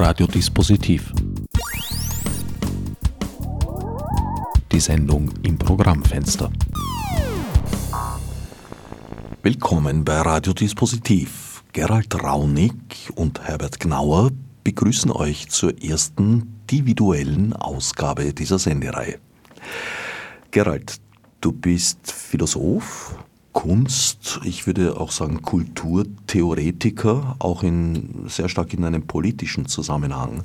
Radiodispositiv. Die Sendung im Programmfenster. Willkommen bei Radiodispositiv. Gerald Raunig und Herbert Gnauer begrüßen euch zur ersten individuellen Ausgabe dieser Sendereihe. Gerald, du bist Philosoph, Kunst, ich würde auch sagen Kulturtheoretiker, auch in, sehr stark in einem politischen Zusammenhang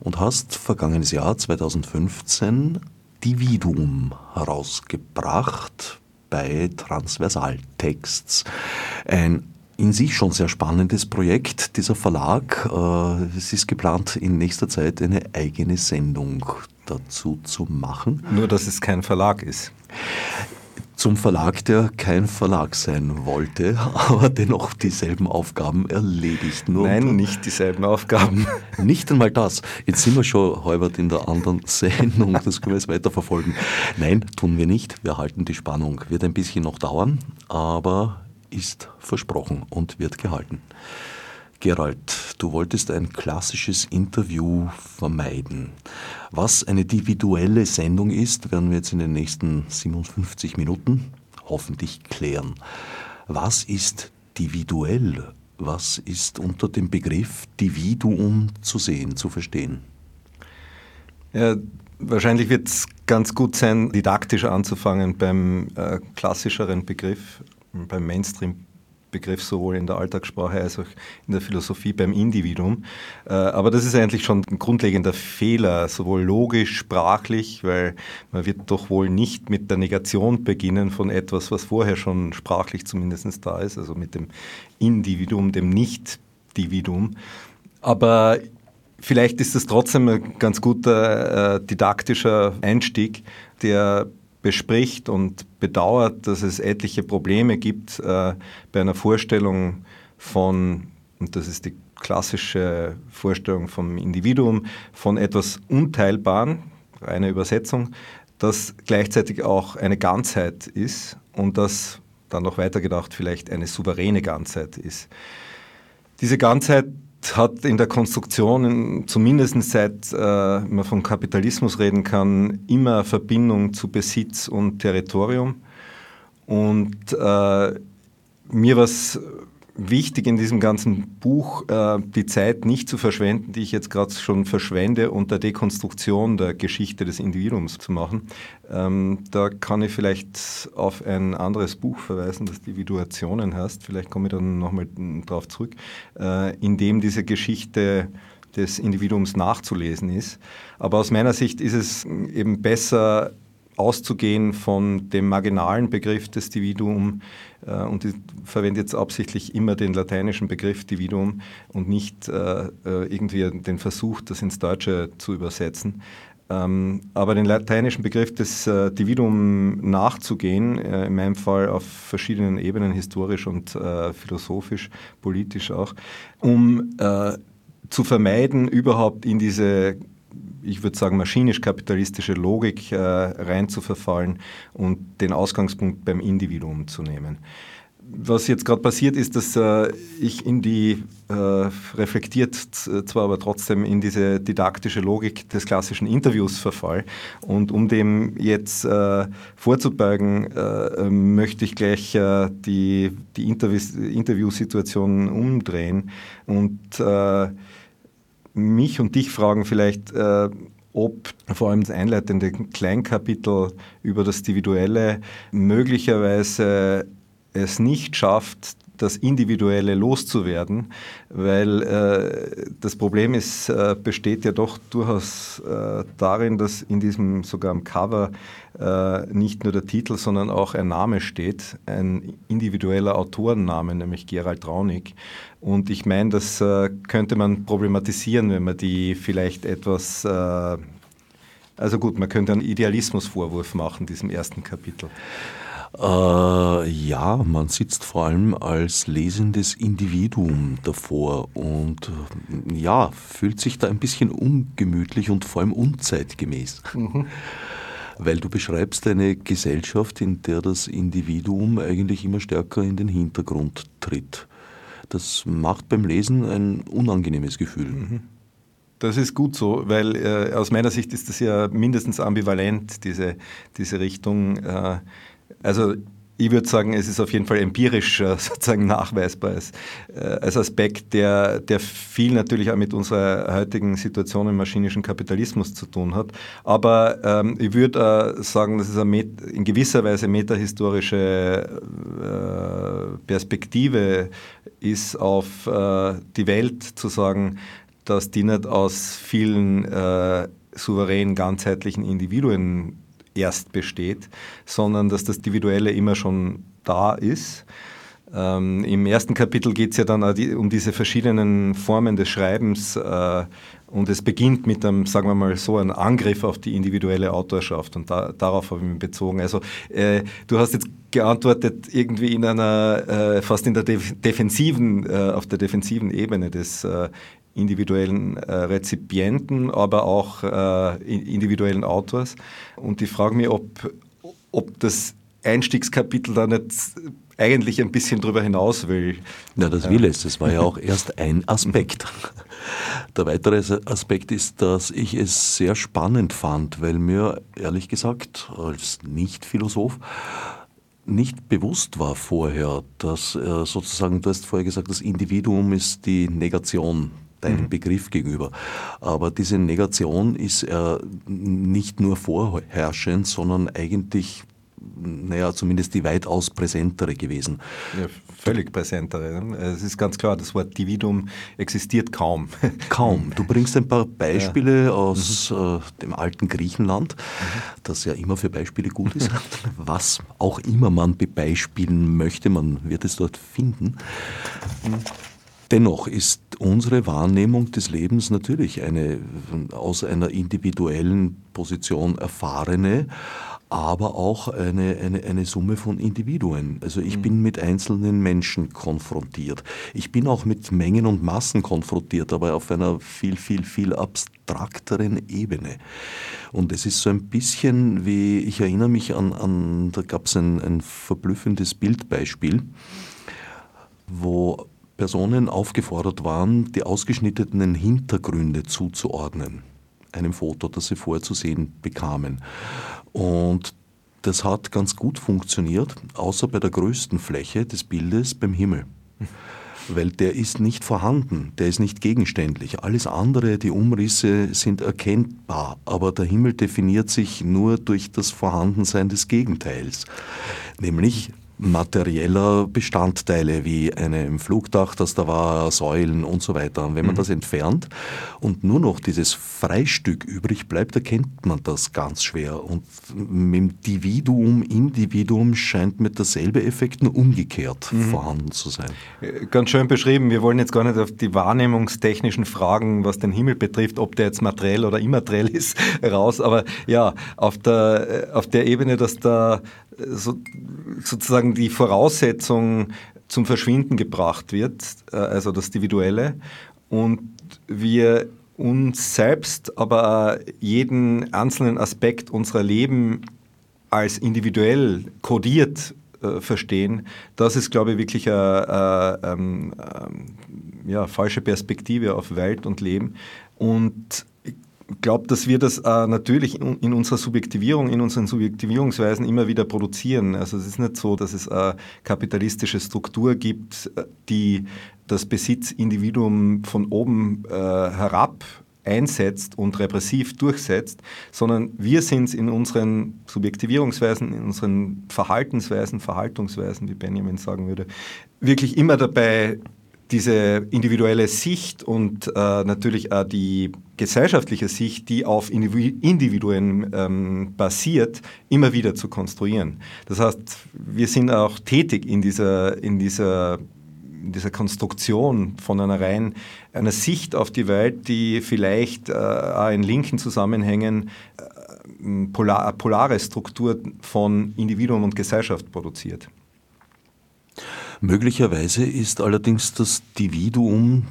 und hast vergangenes Jahr 2015 Dividuum herausgebracht bei Transversaltexts. Ein in sich schon sehr spannendes Projekt, dieser Verlag. Äh, es ist geplant, in nächster Zeit eine eigene Sendung dazu zu machen. Nur, dass es kein Verlag ist zum Verlag, der kein Verlag sein wollte, aber dennoch dieselben Aufgaben erledigt. Nur Nein, nicht dieselben Aufgaben. Nicht einmal das. Jetzt sind wir schon halbert in der anderen Sendung, das können wir jetzt weiterverfolgen. Nein, tun wir nicht. Wir halten die Spannung. Wird ein bisschen noch dauern, aber ist versprochen und wird gehalten. Gerald, du wolltest ein klassisches Interview vermeiden. Was eine individuelle Sendung ist, werden wir jetzt in den nächsten 57 Minuten hoffentlich klären. Was ist individuell? Was ist unter dem Begriff Dividuum zu sehen, zu verstehen? Ja, wahrscheinlich wird es ganz gut sein, didaktisch anzufangen beim äh, klassischeren Begriff, beim Mainstream Begriff sowohl in der Alltagssprache als auch in der Philosophie beim Individuum. Äh, aber das ist eigentlich schon ein grundlegender Fehler, sowohl logisch, sprachlich, weil man wird doch wohl nicht mit der Negation beginnen von etwas, was vorher schon sprachlich zumindest da ist, also mit dem Individuum, dem Nicht-Dividuum. Aber vielleicht ist es trotzdem ein ganz guter äh, didaktischer Einstieg, der bespricht und bedauert, dass es etliche Probleme gibt äh, bei einer Vorstellung von, und das ist die klassische Vorstellung vom Individuum, von etwas Unteilbaren, reine Übersetzung, das gleichzeitig auch eine Ganzheit ist und das dann noch weitergedacht vielleicht eine souveräne Ganzheit ist. Diese Ganzheit hat in der Konstruktion, zumindest seit äh, man von Kapitalismus reden kann, immer Verbindung zu Besitz und Territorium. Und äh, mir war es wichtig in diesem ganzen Buch, äh, die Zeit nicht zu verschwenden, die ich jetzt gerade schon verschwende, und der Dekonstruktion der Geschichte des Individuums zu machen. Ähm, da kann ich vielleicht auf ein anderes Buch verweisen, das Individuationen heißt. Vielleicht komme ich dann nochmal darauf zurück, äh, in dem diese Geschichte des Individuums nachzulesen ist. Aber aus meiner Sicht ist es eben besser, auszugehen von dem marginalen Begriff des Dividuum äh, und ich verwende jetzt absichtlich immer den lateinischen Begriff Dividuum und nicht äh, äh, irgendwie den Versuch, das ins Deutsche zu übersetzen. Ähm, aber den lateinischen Begriff des äh, Dividuum nachzugehen, äh, in meinem Fall auf verschiedenen Ebenen, historisch und äh, philosophisch, politisch auch, um zu vermeiden, überhaupt in diese ich würde sagen, maschinisch-kapitalistische Logik äh, rein zu verfallen und den Ausgangspunkt beim Individuum zu nehmen. Was jetzt gerade passiert ist, dass äh, ich in die äh, reflektiert zwar aber trotzdem in diese didaktische Logik des klassischen Interviews verfall. Und um dem jetzt äh, vorzubeugen, äh, möchte ich gleich äh, die, die Interviewsituation umdrehen und äh, mich und dich fragen vielleicht, äh, ob vor allem das einleitende Kleinkapitel über das Individuelle möglicherweise es nicht schafft, das Individuelle loszuwerden, weil äh, das Problem ist, äh, besteht ja doch durchaus äh, darin, dass in diesem sogar am Cover äh, nicht nur der Titel, sondern auch ein Name steht, ein individueller Autorenname, nämlich Gerald Raunig. Und ich meine, das äh, könnte man problematisieren, wenn man die vielleicht etwas äh, also gut, man könnte einen Idealismusvorwurf machen, diesem ersten Kapitel. Äh, ja, man sitzt vor allem als lesendes Individuum davor und äh, ja, fühlt sich da ein bisschen ungemütlich und vor allem unzeitgemäß. Mhm. Weil du beschreibst eine Gesellschaft, in der das Individuum eigentlich immer stärker in den Hintergrund tritt. Das macht beim Lesen ein unangenehmes Gefühl. Mhm. Das ist gut so, weil äh, aus meiner Sicht ist das ja mindestens ambivalent, diese, diese Richtung. Äh, also ich würde sagen, es ist auf jeden Fall empirisch äh, sozusagen nachweisbar als, äh, als Aspekt, der, der viel natürlich auch mit unserer heutigen Situation im maschinischen Kapitalismus zu tun hat. Aber ähm, ich würde äh, sagen, es eine in gewisser Weise metahistorische äh, Perspektive ist, auf äh, die Welt zu sagen, dass die nicht aus vielen äh, souveränen, ganzheitlichen Individuen erst besteht, sondern dass das Individuelle immer schon da ist. Ähm, Im ersten Kapitel geht es ja dann um diese verschiedenen Formen des Schreibens äh, und es beginnt mit einem, sagen wir mal so, einem Angriff auf die individuelle Autorschaft und da, darauf habe ich mich bezogen. Also äh, du hast jetzt geantwortet irgendwie in einer, äh, fast in der defensiven, äh, auf der defensiven Ebene des äh, individuellen äh, Rezipienten, aber auch äh, individuellen Autors. Und ich frage mich, ob, ob das Einstiegskapitel da nicht eigentlich ein bisschen drüber hinaus will. Ja, das will es. Das war ja auch erst ein Aspekt. Der weitere Aspekt ist, dass ich es sehr spannend fand, weil mir ehrlich gesagt als Nicht-Philosoph nicht bewusst war vorher, dass äh, sozusagen, du hast vorher gesagt, das Individuum ist die Negation deinem mhm. Begriff gegenüber. Aber diese Negation ist äh, nicht nur vorherrschend, sondern eigentlich naja, zumindest die weitaus präsentere gewesen. Ja, völlig präsentere. Ne? Es ist ganz klar, das Wort Dividum existiert kaum. Kaum. Du bringst ein paar Beispiele ja. aus mhm. äh, dem alten Griechenland, mhm. das ja immer für Beispiele gut ist. Was auch immer man bebeispielen möchte, man wird es dort finden. Mhm. Dennoch ist unsere Wahrnehmung des Lebens natürlich eine aus einer individuellen Position erfahrene, aber auch eine, eine, eine Summe von Individuen. Also ich mhm. bin mit einzelnen Menschen konfrontiert. Ich bin auch mit Mengen und Massen konfrontiert, aber auf einer viel, viel, viel abstrakteren Ebene. Und es ist so ein bisschen wie, ich erinnere mich an, an da gab es ein, ein verblüffendes Bildbeispiel, wo Personen aufgefordert waren, die ausgeschnittenen Hintergründe zuzuordnen, einem Foto, das sie vorher zu sehen bekamen. Und das hat ganz gut funktioniert, außer bei der größten Fläche des Bildes beim Himmel. Weil der ist nicht vorhanden, der ist nicht gegenständlich. Alles andere, die Umrisse sind erkennbar, aber der Himmel definiert sich nur durch das Vorhandensein des Gegenteils, nämlich materieller Bestandteile wie einem Flugdach, das da war, Säulen und so weiter. Und wenn man mhm. das entfernt und nur noch dieses Freistück übrig bleibt, erkennt man das ganz schwer. Und mit dem Dividuum, Individuum scheint mir derselbe Effekt nur umgekehrt mhm. vorhanden zu sein. Äh, ganz schön beschrieben. Wir wollen jetzt gar nicht auf die wahrnehmungstechnischen Fragen, was den Himmel betrifft, ob der jetzt materiell oder immateriell ist, raus. Aber ja, auf der, äh, auf der Ebene, dass da so, sozusagen die Voraussetzung zum Verschwinden gebracht wird, äh, also das Individuelle, und wir uns selbst, aber jeden einzelnen Aspekt unserer Leben als individuell kodiert äh, verstehen, das ist, glaube ich, wirklich eine, eine, eine, eine ja, falsche Perspektive auf Welt und Leben. Und glaube, dass wir das äh, natürlich in, in, unserer Subjektivierung, in unseren Subjektivierungsweisen immer wieder produzieren. Also es ist nicht so, dass es eine kapitalistische Struktur gibt, äh, die das Besitzindividuum von oben äh, herab einsetzt und repressiv durchsetzt, sondern wir sind in unseren Subjektivierungsweisen, in unseren Verhaltensweisen, Verhaltungsweisen, wie Benjamin sagen würde, wirklich immer dabei, diese individuelle Sicht und äh, natürlich auch die gesellschaftliche Sicht, die auf Individuen ähm, basiert, immer wieder zu konstruieren. Das heißt, wir sind auch tätig in dieser, in dieser, in dieser Konstruktion von einer rein einer Sicht auf die Welt, die vielleicht äh, auch in linken Zusammenhängen äh, polar, polare Struktur von Individuum und Gesellschaft produziert. Möglicherweise ist allerdings das Dividuum,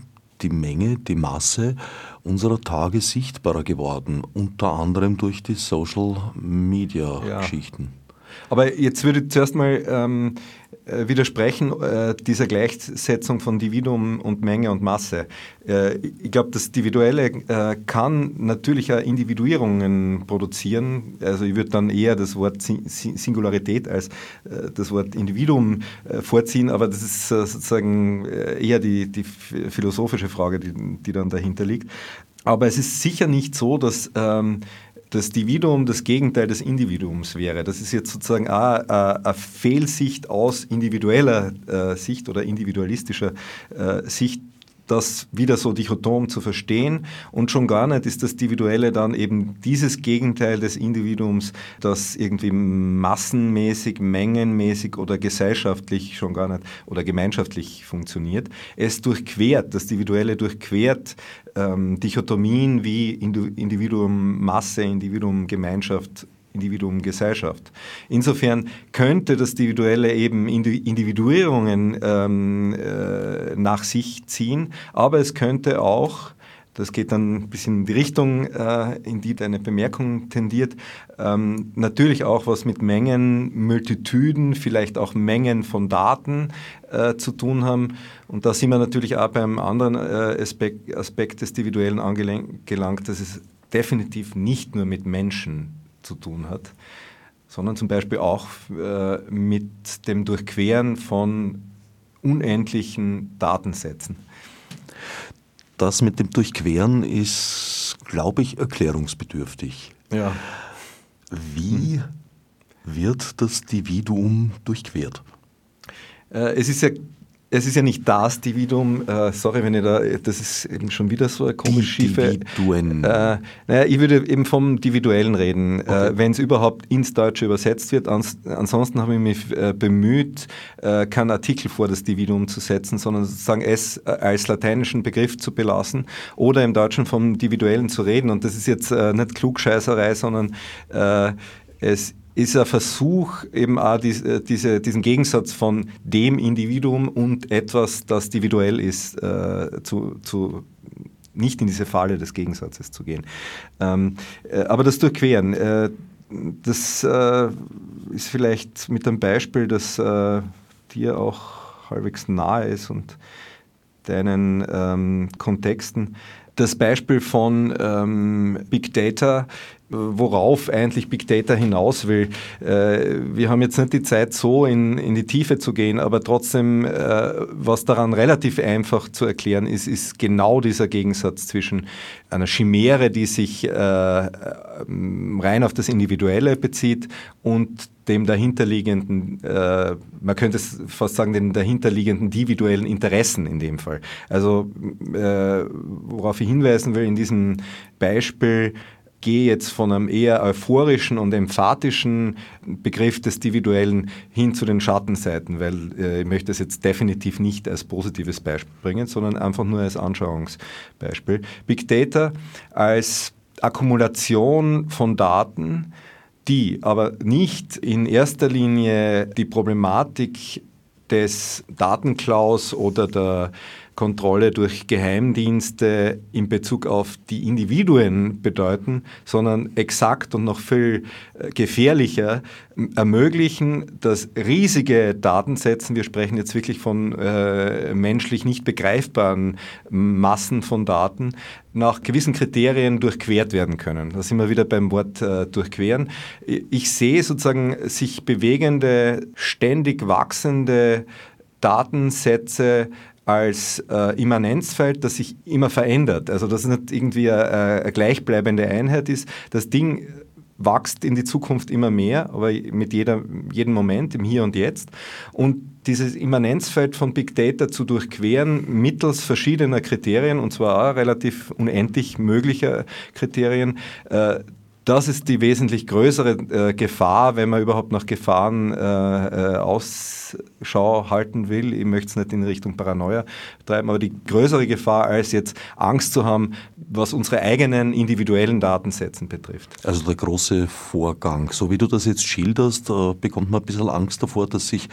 die Menge, die Masse unserer Tage sichtbarer geworden, unter anderem durch die Social Media Geschichten. Ja. Aber jetzt würde ich zuerst mal ähm, äh, widersprechen äh, dieser Gleichsetzung von Individuum und Menge und Masse. Äh, ich glaube, das Individuelle äh, kann natürlich auch Individuierungen produzieren. Also ich würde dann eher das Wort Singularität als äh, das Wort Individuum äh, vorziehen, aber das ist sozusagen eher die, die philosophische Frage, die, die dann dahinter liegt. Aber es ist sicher nicht so, dass ähm, das Dividuum das Gegenteil des Individuums wäre. Das ist jetzt sozusagen eine Fehlsicht aus individueller äh, Sicht oder individualistischer äh, Sicht das wieder so dichotom zu verstehen und schon gar nicht ist das Individuelle dann eben dieses Gegenteil des Individuums, das irgendwie massenmäßig, mengenmäßig oder gesellschaftlich schon gar nicht oder gemeinschaftlich funktioniert. Es durchquert, das Individuelle durchquert ähm, Dichotomien wie Individuum Masse, Individuum Gemeinschaft Individuum Gesellschaft. Insofern könnte das Individuelle eben Individuierungen ähm, äh, nach sich ziehen, aber es könnte auch das geht dann ein bisschen in die Richtung, äh, in die deine Bemerkung tendiert. Ähm, natürlich auch was mit Mengen, Multitüden, vielleicht auch Mengen von Daten äh, zu tun haben. Und da sind wir natürlich auch beim anderen äh, Aspekt, Aspekt des Individuellen angelangt, dass es definitiv nicht nur mit Menschen zu tun hat, sondern zum Beispiel auch äh, mit dem Durchqueren von unendlichen Datensätzen. Das mit dem Durchqueren ist, glaube ich, erklärungsbedürftig. Ja. Wie hm. wird das Dividuum durchquert? Äh, es ist ja es ist ja nicht das Dividum, äh, sorry, wenn ich da, das ist eben schon wieder so eine komische schiefe. Dividuen. Äh, naja, ich würde eben vom Individuellen reden, äh, okay. äh, wenn es überhaupt ins Deutsche übersetzt wird. Ans, ansonsten habe ich mich äh, bemüht, äh, keinen Artikel vor das Dividum zu setzen, sondern sozusagen es als lateinischen Begriff zu belassen oder im Deutschen vom Individuellen zu reden. Und das ist jetzt nicht Klugscheißerei, sondern es ist ein Versuch, eben auch äh, diese, diesen Gegensatz von dem Individuum und etwas, das individuell ist, äh, zu, zu, nicht in diese Falle des Gegensatzes zu gehen. Ähm, äh, aber das Durchqueren, das ist vielleicht mit einem Beispiel, das dir auch halbwegs nahe ist und deinen ähm, Kontexten. Das Beispiel von ähm, Big Data worauf eigentlich Big Data hinaus will. Äh, wir haben jetzt nicht die Zeit, so in, in die Tiefe zu gehen, aber trotzdem, äh, was daran relativ einfach zu erklären ist, ist genau dieser Gegensatz zwischen einer Chimäre, die sich äh, rein auf das Individuelle bezieht und dem dahinterliegenden, äh, man könnte es fast sagen, den dahinterliegenden individuellen Interessen in dem Fall. Also äh, worauf ich hinweisen will in diesem Beispiel, gehe jetzt von einem eher euphorischen und emphatischen Begriff des Individuellen hin zu den Schattenseiten, weil äh, ich möchte es jetzt definitiv nicht als positives Beispiel bringen, sondern einfach nur als Anschauungsbeispiel. Big Data als Akkumulation von Daten, die aber nicht in erster Linie die Problematik des Datenklaus oder der Kontrolle durch Geheimdienste in Bezug auf die Individuen bedeuten, sondern exakt und noch viel äh, gefährlicher ermöglichen, dass riesige Datensätze, wir sprechen jetzt wirklich von äh, menschlich nicht begreifbaren Massen von Daten, nach gewissen Kriterien durchquert werden können. Da sind wir wieder beim Wort äh, durchqueren. Ich sehe sozusagen sich bewegende, ständig wachsende Datensätze als äh, Immanenzfeld, das sich immer verändert. Also dass es nicht irgendwie eine, eine gleichbleibende Einheit ist. Das Ding wächst in die Zukunft immer mehr, aber mit jeder, jedem Moment, im Hier und Jetzt. Und dieses Immanenzfeld von Big Data zu durchqueren mittels verschiedener Kriterien, und zwar auch relativ unendlich möglicher Kriterien, äh, das ist die wesentlich größere äh, Gefahr, wenn man überhaupt nach Gefahren äh, äh, Ausschau halten will. Ich möchte es nicht in Richtung Paranoia treiben, aber die größere Gefahr, als jetzt Angst zu haben, was unsere eigenen individuellen Datensätze betrifft. Also der große Vorgang. So wie du das jetzt schilderst, äh, bekommt man ein bisschen Angst davor, dass sich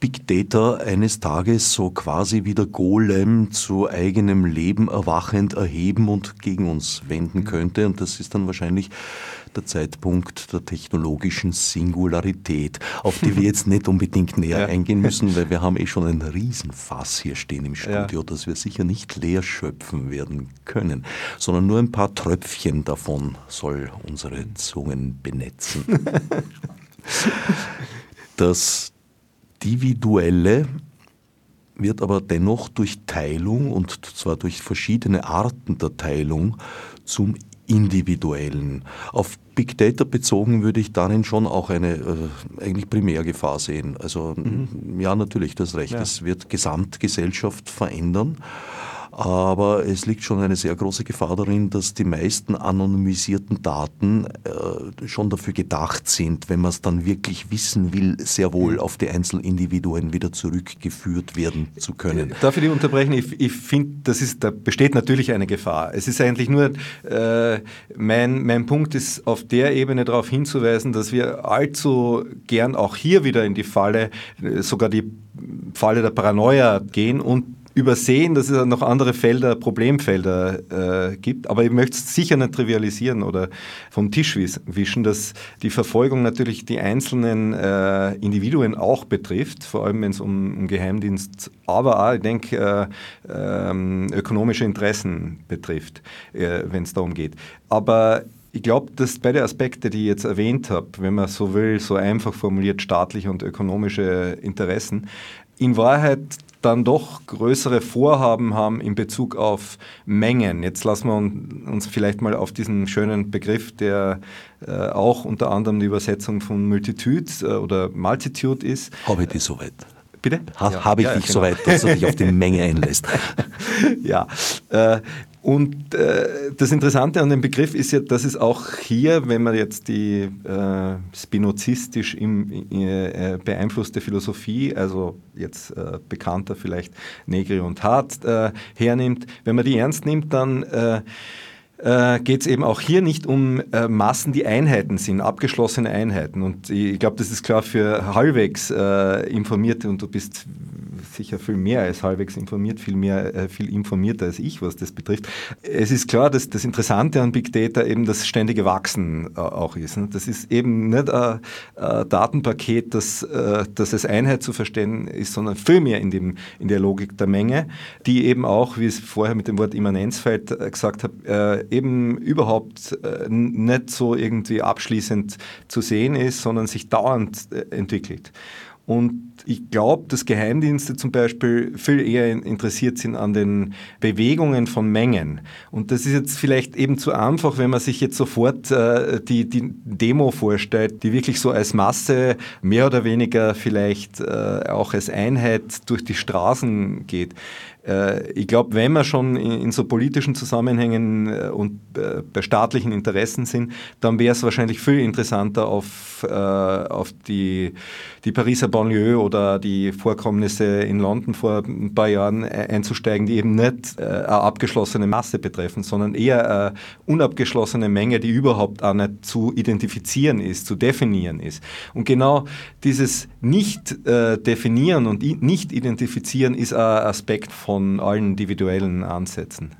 Big Data eines Tages so quasi wie der Golem zu eigenem Leben erwachend erheben und gegen uns wenden könnte. Und das ist dann wahrscheinlich der Zeitpunkt der technologischen Singularität, auf die wir jetzt nicht unbedingt näher ja. eingehen müssen, weil wir haben eh schon ein Riesenfass hier stehen im Studio, ja. das wir sicher nicht leer schöpfen werden können, sondern nur ein paar Tröpfchen davon soll unsere Zungen benetzen. das Individuelle wird aber dennoch durch Teilung und zwar durch verschiedene Arten der Teilung zum Individuellen. Auf Big Data bezogen würde ich darin schon auch eine äh, eigentlich Primärgefahr sehen. Also mhm. ja, natürlich, du hast recht, es ja. wird Gesamtgesellschaft verändern. Aber es liegt schon eine sehr große Gefahr darin, dass die meisten anonymisierten Daten äh, schon dafür gedacht sind, wenn man es dann wirklich wissen will, sehr wohl auf die Einzelindividuen wieder zurückgeführt werden zu können. Darf ich dich unterbrechen? Ich, ich finde, da besteht natürlich eine Gefahr. Es ist eigentlich nur, äh, mein, mein Punkt ist auf der Ebene darauf hinzuweisen, dass wir allzu gern auch hier wieder in die Falle, äh, sogar die Falle der Paranoia gehen und übersehen, dass es noch andere Felder, Problemfelder äh, gibt. Aber ich möchte es sicher nicht trivialisieren oder vom Tisch wischen, dass die Verfolgung natürlich die einzelnen äh, Individuen auch betrifft, vor allem wenn es um, um, Geheimdienst, aber auch, ich denke, äh, ähm, ökonomische Interessen betrifft, äh, wenn es darum geht. Aber ich glaube, dass beide Aspekte, die ich jetzt erwähnt habe, wenn man so will, so einfach formuliert, staatliche und ökonomische Interessen, in Wahrheit dann doch größere Vorhaben haben in Bezug auf Mengen. Jetzt lassen wir uns vielleicht mal auf diesen schönen Begriff, der äh, auch unter anderem die Übersetzung von Multitude äh, oder Multitude ist. Habe ich die soweit? Bitte? Ha, ja, Habe ich ja, dich genau. soweit, dass du dich auf die Menge einlässt? ja, äh, und äh, das Interessante an dem Begriff ist ja, dass es auch hier, wenn man jetzt die äh, spinozistisch im, äh, beeinflusste Philosophie, also jetzt äh, bekannter vielleicht Negri und Hart, äh, hernimmt, wenn man die ernst nimmt, dann äh, geht es eben auch hier nicht um äh, Massen, die Einheiten sind, abgeschlossene Einheiten. Und ich glaube, das ist klar für halbwegs äh, informierte, und du bist sicher viel mehr als halbwegs informiert, viel mehr, äh, viel informierter als ich, was das betrifft. Es ist klar, dass das Interessante an Big Data eben das ständige Wachsen äh, auch ist. Ne? Das ist eben nicht ein, ein Datenpaket, das, äh, das als Einheit zu verstehen ist, sondern vielmehr in, dem, in der Logik der Menge, die eben auch, wie es vorher mit dem Wort Immanenzfeld gesagt habe, eben überhaupt nicht so irgendwie abschließend zu sehen ist, sondern sich dauernd entwickelt. Und ich glaube, dass Geheimdienste zum Beispiel viel eher interessiert sind an den Bewegungen von Mengen. Und das ist jetzt vielleicht eben zu einfach, wenn man sich jetzt sofort äh, die, die Demo vorstellt, die wirklich so als Masse mehr oder weniger vielleicht äh, auch als Einheit durch die Straßen geht. Äh, ich glaube, wenn wir schon in, so politischen Zusammenhängen äh, und äh, bei staatlichen Interessen sind, dann wäre es wahrscheinlich viel interessanter, auf, auf die, die Pariser Banlieue oder die Vorkommnisse in London vor ein paar Jahren einzusteigen, die eben nicht eine abgeschlossene Masse betreffen, sondern eher eine unabgeschlossene Menge, die überhaupt auch nicht zu identifizieren ist, zu definieren ist. Und genau dieses Nicht-Definieren und Nicht-Identifizieren ist ein Aspekt von von allen individuellen Ansätzen.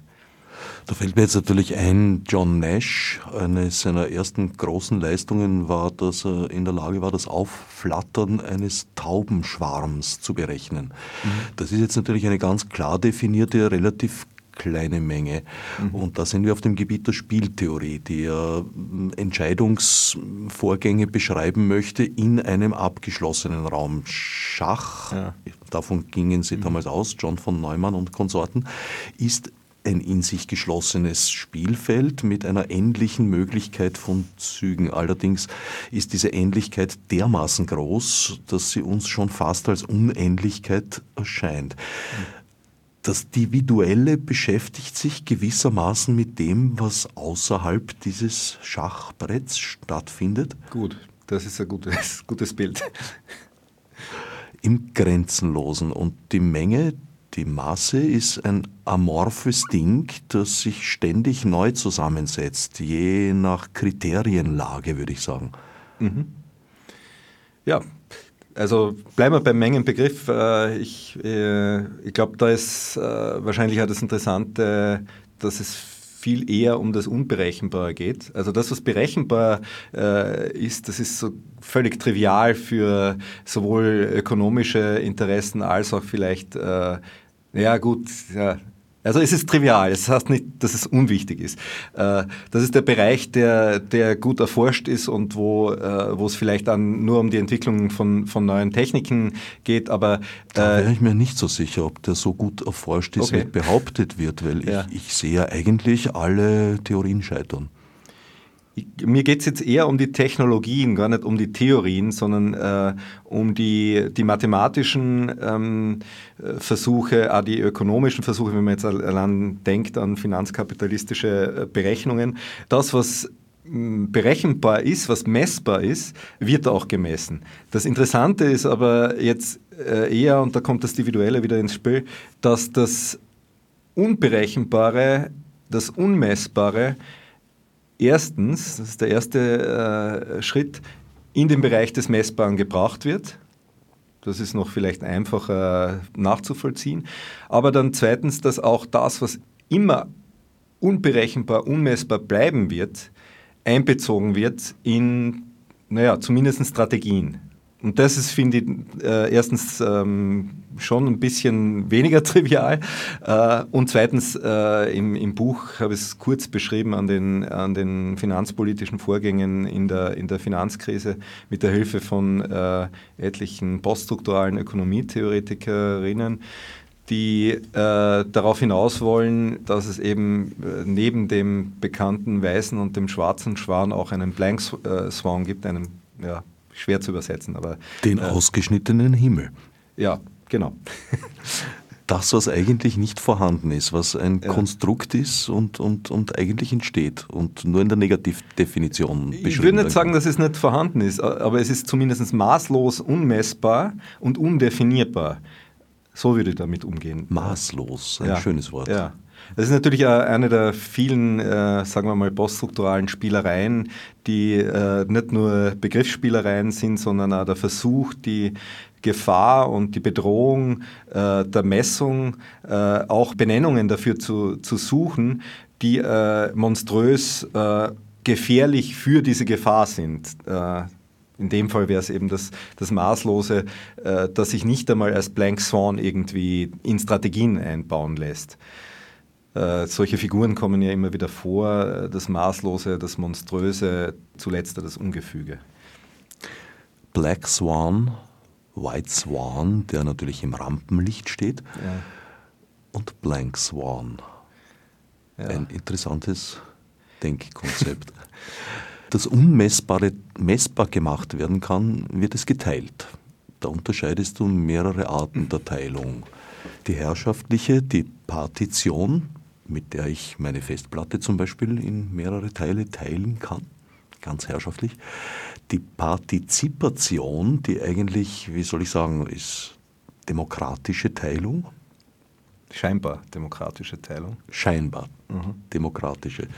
Da fällt mir jetzt natürlich ein, John Nash, eine seiner ersten großen Leistungen war, dass er in der Lage war, das Aufflattern eines Taubenschwarms zu berechnen. Mhm. Das ist jetzt natürlich eine ganz klar definierte, relativ kleine Menge. Mhm. Und da sind wir auf dem Gebiet der Spieltheorie, die ja hm, Entscheidungsvorgänge beschreiben möchte in einem abgeschlossenen Raum. Schach, ja. davon gingen sie mhm. damals aus, John von Neumann und Konsorten, ist ein in sich geschlossenes Spielfeld mit einer endlichen Möglichkeit von Zügen. Allerdings ist diese Endlichkeit dermaßen groß, dass sie uns schon fast als Unendlichkeit erscheint. Mhm. Das Individuelle beschäftigt sich gewissermaßen mit dem, was außerhalb dieses Schachbretts stattfindet. Gut, das ist ein gutes, gutes Bild. Im Grenzenlosen. Und die Menge, die Masse ist ein amorphes Ding, das sich ständig neu zusammensetzt, je nach Kriterienlage, würde ich sagen. Mhm. Ja, also bleiben wir beim Mengenbegriff. Äh, ich, äh, ich glaube, da ist äh, wahrscheinlich auch das Interessante, dass es viel eher um das Unberechenbare geht. Also das, was berechenbar ist, das ist so völlig trivial für sowohl ökonomische Interessen als auch vielleicht, äh, ja gut, ja, also es ist trivial, es das heißt nicht, dass es unwichtig ist. Äh, das ist der Bereich, der, der gut erforscht ist und wo, äh, wo es vielleicht dann nur um die Entwicklung von, von neuen Techniken geht, aber... Da wäre ich mir nicht so sicher, ob der so gut erforscht ist, okay. wie behauptet wird, weil ja. ich, ich sehe eigentlich alle Theorien scheitern mir geht es jetzt eher um die Technologien, gar nicht um die Theorien, sondern äh, um die, die mathematischen ähm, Versuche, auch die ökonomischen Versuche, wenn man jetzt allein denkt an finanzkapitalistische äh, Berechnungen. Das, was hm, berechenbar ist, was messbar ist, wird auch gemessen. Das Interessante ist aber jetzt äh, eher, und da kommt das Individuelle wieder ins Spiel, dass das Unberechenbare, das Unmessbare erstens, das ist der erste äh, Schritt, in den Bereich des Messbaren gebracht wird. Das ist noch vielleicht einfacher nachzuvollziehen. Aber dann zweitens, dass auch das, was immer unberechenbar, unmessbar bleiben wird, einbezogen wird in, naja, zumindest Strategien. Und das ist, finde ich, äh, erstens ähm, schon ein bisschen weniger trivial. Äh, und zweitens, äh, im, im Buch habe ich es kurz beschrieben an den, an den finanzpolitischen Vorgängen in der, in der Finanzkrise mit der Hilfe von äh, etlichen poststrukturalen Ökonomietheoretikerinnen die äh, darauf hinaus wollen, dass es eben äh, neben dem bekannten weißen und dem schwarzen Schwan auch einen Blank Swan gibt, einen ja, schwer zu übersetzen. Aber, Den äh, ausgeschnittenen Himmel. Ja, genau. das, was eigentlich nicht vorhanden ist, was ein ja. Konstrukt ist und, und, und eigentlich entsteht und nur in der Negativdefinition beschrieben Ich würde nicht sagen, dass es nicht vorhanden ist, aber es ist zumindest maßlos unmessbar und undefinierbar. So würde ich damit umgehen. Maßlos, ein ja. schönes Wort. Ja. Das ist natürlich eine der vielen, äh, sagen wir mal, poststrukturalen Spielereien, die äh, nicht nur Begriffsspielereien sind, sondern auch der Versuch, die Gefahr und die Bedrohung äh, der Messung, äh, auch Benennungen dafür zu, zu suchen, die äh, monströs äh, gefährlich für diese Gefahr sind. In dem Fall wäre es eben das, das Maßlose, das sich nicht einmal als Blank Swan irgendwie in Strategien einbauen lässt. Äh, solche Figuren kommen ja immer wieder vor, äh, das Maßlose, das Monströse, zuletzt das Ungefüge. Black Swan, White Swan, der natürlich im Rampenlicht steht, ja. und Blank Swan. Ja. Ein interessantes Denkkonzept. das Unmessbare messbar gemacht werden kann, wird es geteilt. Da unterscheidest du mehrere Arten der Teilung. Die herrschaftliche, die Partition, mit der ich meine Festplatte zum Beispiel in mehrere Teile teilen kann, ganz herrschaftlich. Die Partizipation, die eigentlich, wie soll ich sagen, ist demokratische Teilung. Scheinbar demokratische Teilung. Scheinbar mhm. demokratische.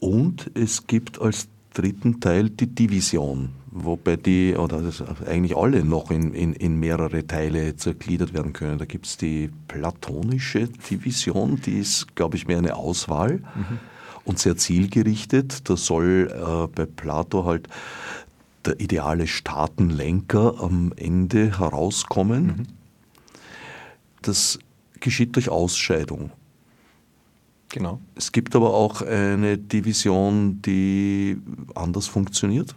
Und es gibt als dritten Teil die Division, wobei die, oder eigentlich alle noch in, in, in mehrere Teile zergliedert werden können. Da gibt es die platonische Division, die ist, glaube ich, mehr eine Auswahl mhm. und sehr zielgerichtet. Da soll äh, bei Plato halt der ideale Staatenlenker am Ende herauskommen. Mhm. Das geschieht durch Ausscheidung. Genau. Es gibt aber auch eine Division, die anders funktioniert.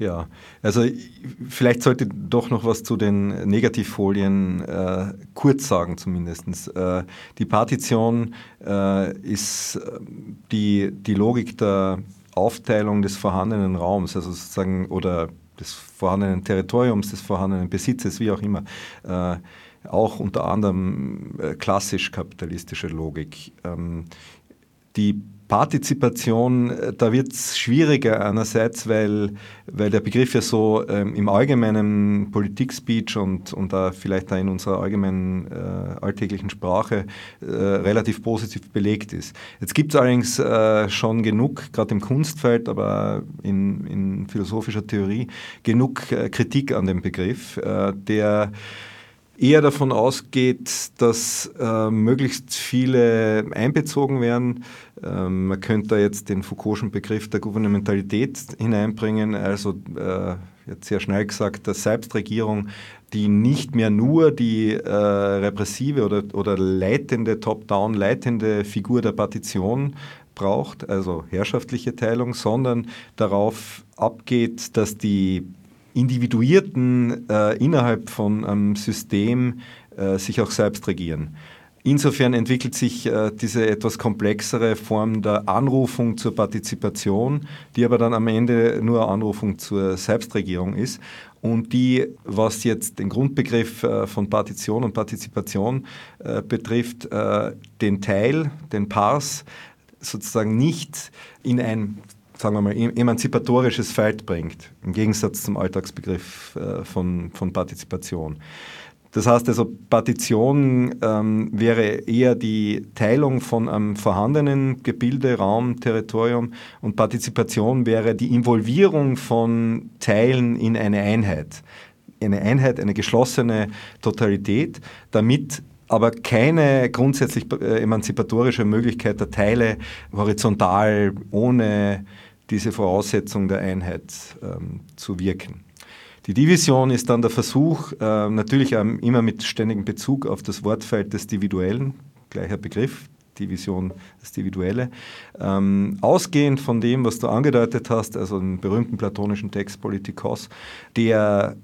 Ja, also vielleicht sollte doch noch was zu den Negativfolien äh, kurz sagen zumindest. Äh, die Partition äh, ist äh, die, die Logik der Aufteilung des vorhandenen Raums, also sozusagen, oder des vorhandenen Territoriums, des vorhandenen Besitzes, wie auch immer. Äh, auch unter anderem äh, klassisch kapitalistische Logik. Ähm, die Partizipation, äh, da wird es schwieriger einerseits, weil, weil der Begriff ja so ähm, im allgemeinen Politikspeech und, und da vielleicht da in unserer allgemeinen äh, alltäglichen Sprache äh, relativ positiv belegt ist. Jetzt gibt es allerdings äh, schon genug, gerade im Kunstfeld, aber in, in philosophischer Theorie, genug äh, Kritik an dem Begriff, äh, der eher davon ausgeht, dass äh, möglichst viele einbezogen werden. Ähm, man könnte da jetzt den Foucault'schen Begriff der Gouvernementalität hineinbringen, also äh, jetzt sehr schnell gesagt, der Selbstregierung, die nicht mehr nur die äh, repressive oder, oder leitende, top-down leitende Figur der Partition braucht, also herrschaftliche Teilung, sondern darauf abgeht, dass die Individuierten äh, innerhalb von einem System äh, sich auch selbst regieren. Insofern entwickelt sich äh, diese etwas komplexere Form der Anrufung zur Partizipation, die aber dann am Ende nur Anrufung zur Selbstregierung ist und die, was jetzt den Grundbegriff äh, von Partition und Partizipation äh, betrifft, äh, den Teil, den Pars, sozusagen nicht in ein sagen wir mal, emanzipatorisches Feld bringt, im Gegensatz zum Alltagsbegriff äh, von, von Partizipation. Das heißt also, Partition ähm, wäre eher die Teilung von einem vorhandenen Gebilde, Raum, Territorium und Partizipation wäre die Involvierung von Teilen in eine Einheit. Eine Einheit, eine geschlossene Totalität, damit aber keine grundsätzlich äh, emanzipatorische Möglichkeit der Teile horizontal ohne diese Voraussetzung der Einheit ähm, zu wirken. Die Division ist dann der Versuch, äh, natürlich immer mit ständigem Bezug auf das Wortfeld des Individuellen, gleicher Begriff, Division, das Individuelle, ähm, ausgehend von dem, was du angedeutet hast, also im berühmten platonischen Text Politikos, der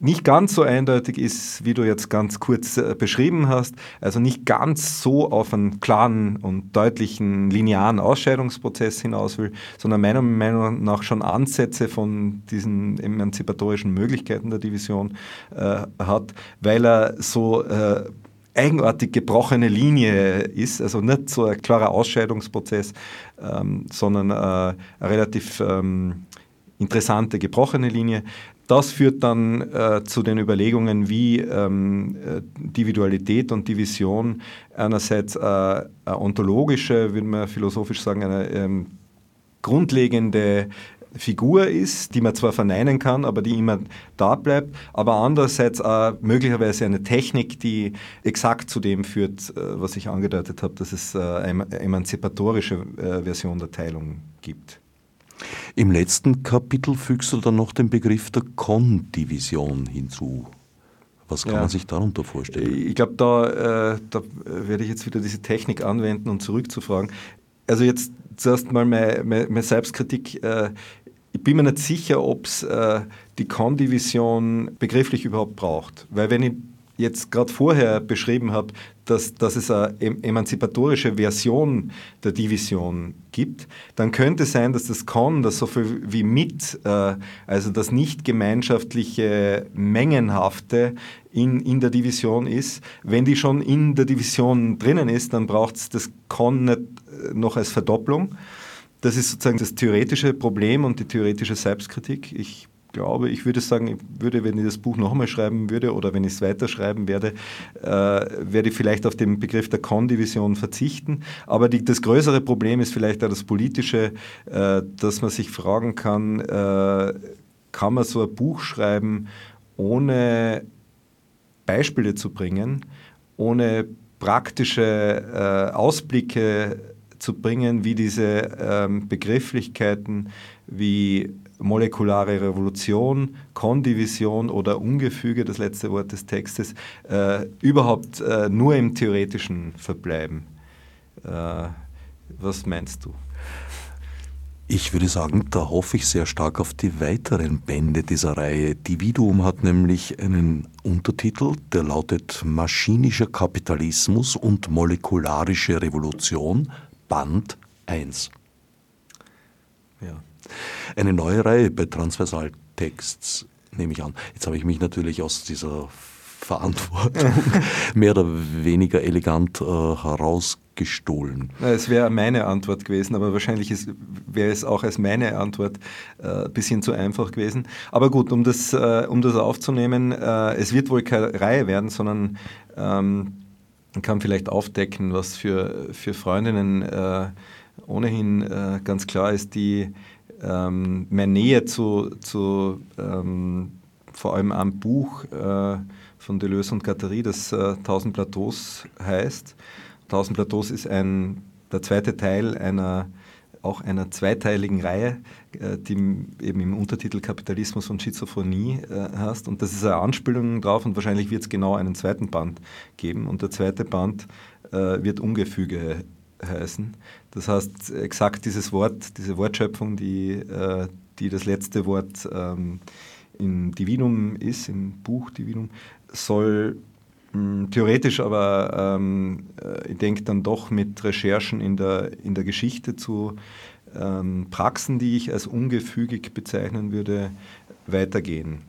nicht ganz so eindeutig ist, wie du jetzt ganz kurz äh, beschrieben hast, also nicht ganz so auf einen klaren und deutlichen linearen Ausscheidungsprozess hinaus will, sondern meiner Meinung nach schon Ansätze von diesen emanzipatorischen Möglichkeiten der Division äh, hat, weil er so äh, eigenartig gebrochene Linie ist, also nicht so ein klarer Ausscheidungsprozess, ähm, sondern äh, eine relativ ähm, interessante gebrochene Linie, das führt dann äh, zu den Überlegungen, wie ähm, äh, Individualität und Division einerseits äh, eine ontologische, würde man philosophisch sagen, eine ähm, grundlegende Figur ist, die man zwar verneinen kann, aber die immer da bleibt, aber andererseits auch möglicherweise eine Technik, die exakt zu dem führt, äh, was ich angedeutet habe, dass es äh, eine emanzipatorische Version der Teilung gibt. Im letzten Kapitel fügst du dann noch den Begriff der Kondivision hinzu. Was kann ja. man sich darunter vorstellen? Ich glaube, da, äh, da werde ich jetzt wieder diese Technik anwenden und um zurückzufragen. Also jetzt zuerst mal meine, meine, meine Selbstkritik. Äh, ich bin mir nicht sicher, ob es äh, die Kondivision begrifflich überhaupt braucht. Weil wenn ich jetzt gerade vorher beschrieben habe, dass, dass es eine emanzipatorische Version der Division gibt, dann könnte sein, dass das Con, das so viel wie mit, äh, also das nicht gemeinschaftliche Mengenhafte in, in der Division ist. Wenn die schon in der Division drinnen ist, dann braucht es das Con nicht äh, noch als Verdopplung. Das ist sozusagen das theoretische Problem und die theoretische Selbstkritik. Ich glaube, ich würde sagen, ich würde, wenn ich das Buch nochmal schreiben würde oder wenn ich es weiterschreiben werde, äh, werde ich vielleicht auf den Begriff der Kondivision verzichten. Aber die, das größere Problem ist vielleicht auch das politische, äh, dass man sich fragen kann, äh, kann man so ein Buch schreiben, ohne Beispiele zu bringen, ohne praktische äh, Ausblicke zu bringen, wie diese ähm, Begrifflichkeiten wie molekulare Revolution, Kondivision oder Ungefüge, das letzte Wort des Textes, äh, überhaupt äh, nur im Theoretischen verbleiben. Äh, was meinst du? Ich würde sagen, da hoffe ich sehr stark auf die weiteren Bände dieser Reihe. Dividuum hat nämlich einen Untertitel, der lautet Maschinischer Kapitalismus und molekularische Revolution, Band 1. Eine neue Reihe bei Transversaltexts, nehme ich an. Jetzt habe ich mich natürlich aus dieser Verantwortung mehr oder weniger elegant äh, herausgestohlen. Es wäre meine Antwort gewesen, aber wahrscheinlich wäre es auch als meine Antwort äh, ein bisschen zu einfach gewesen. Aber gut, um das, äh, um das aufzunehmen, äh, es wird wohl keine Reihe werden, sondern ähm, man kann vielleicht aufdecken, was für, für Freundinnen äh, ohnehin äh, ganz klar ist, die ähm, mehr Nähe zu, zu ähm, vor allem am Buch äh, von Deleuze und Guattari, das äh, Tausend Plateaus heißt. Tausend Plateaus ist ein, der zweite Teil einer auch einer zweiteiligen Reihe, äh, die eben im Untertitel Kapitalismus und Schizophrenie äh, hast. Und das ist eine Anspielung drauf und wahrscheinlich wird es genau einen zweiten Band geben. Und der zweite Band äh, wird Ungefüge heißen. Das heißt, exakt dieses Wort, diese Wortschöpfung, die, die das letzte Wort ähm, im Divinum ist, im Buch Divinum, soll hm, theoretisch, aber ähm, ich denke dann doch mit Recherchen in der, in der Geschichte zu ähm, Praxen, die ich als ungefügig bezeichnen würde, weitergehen.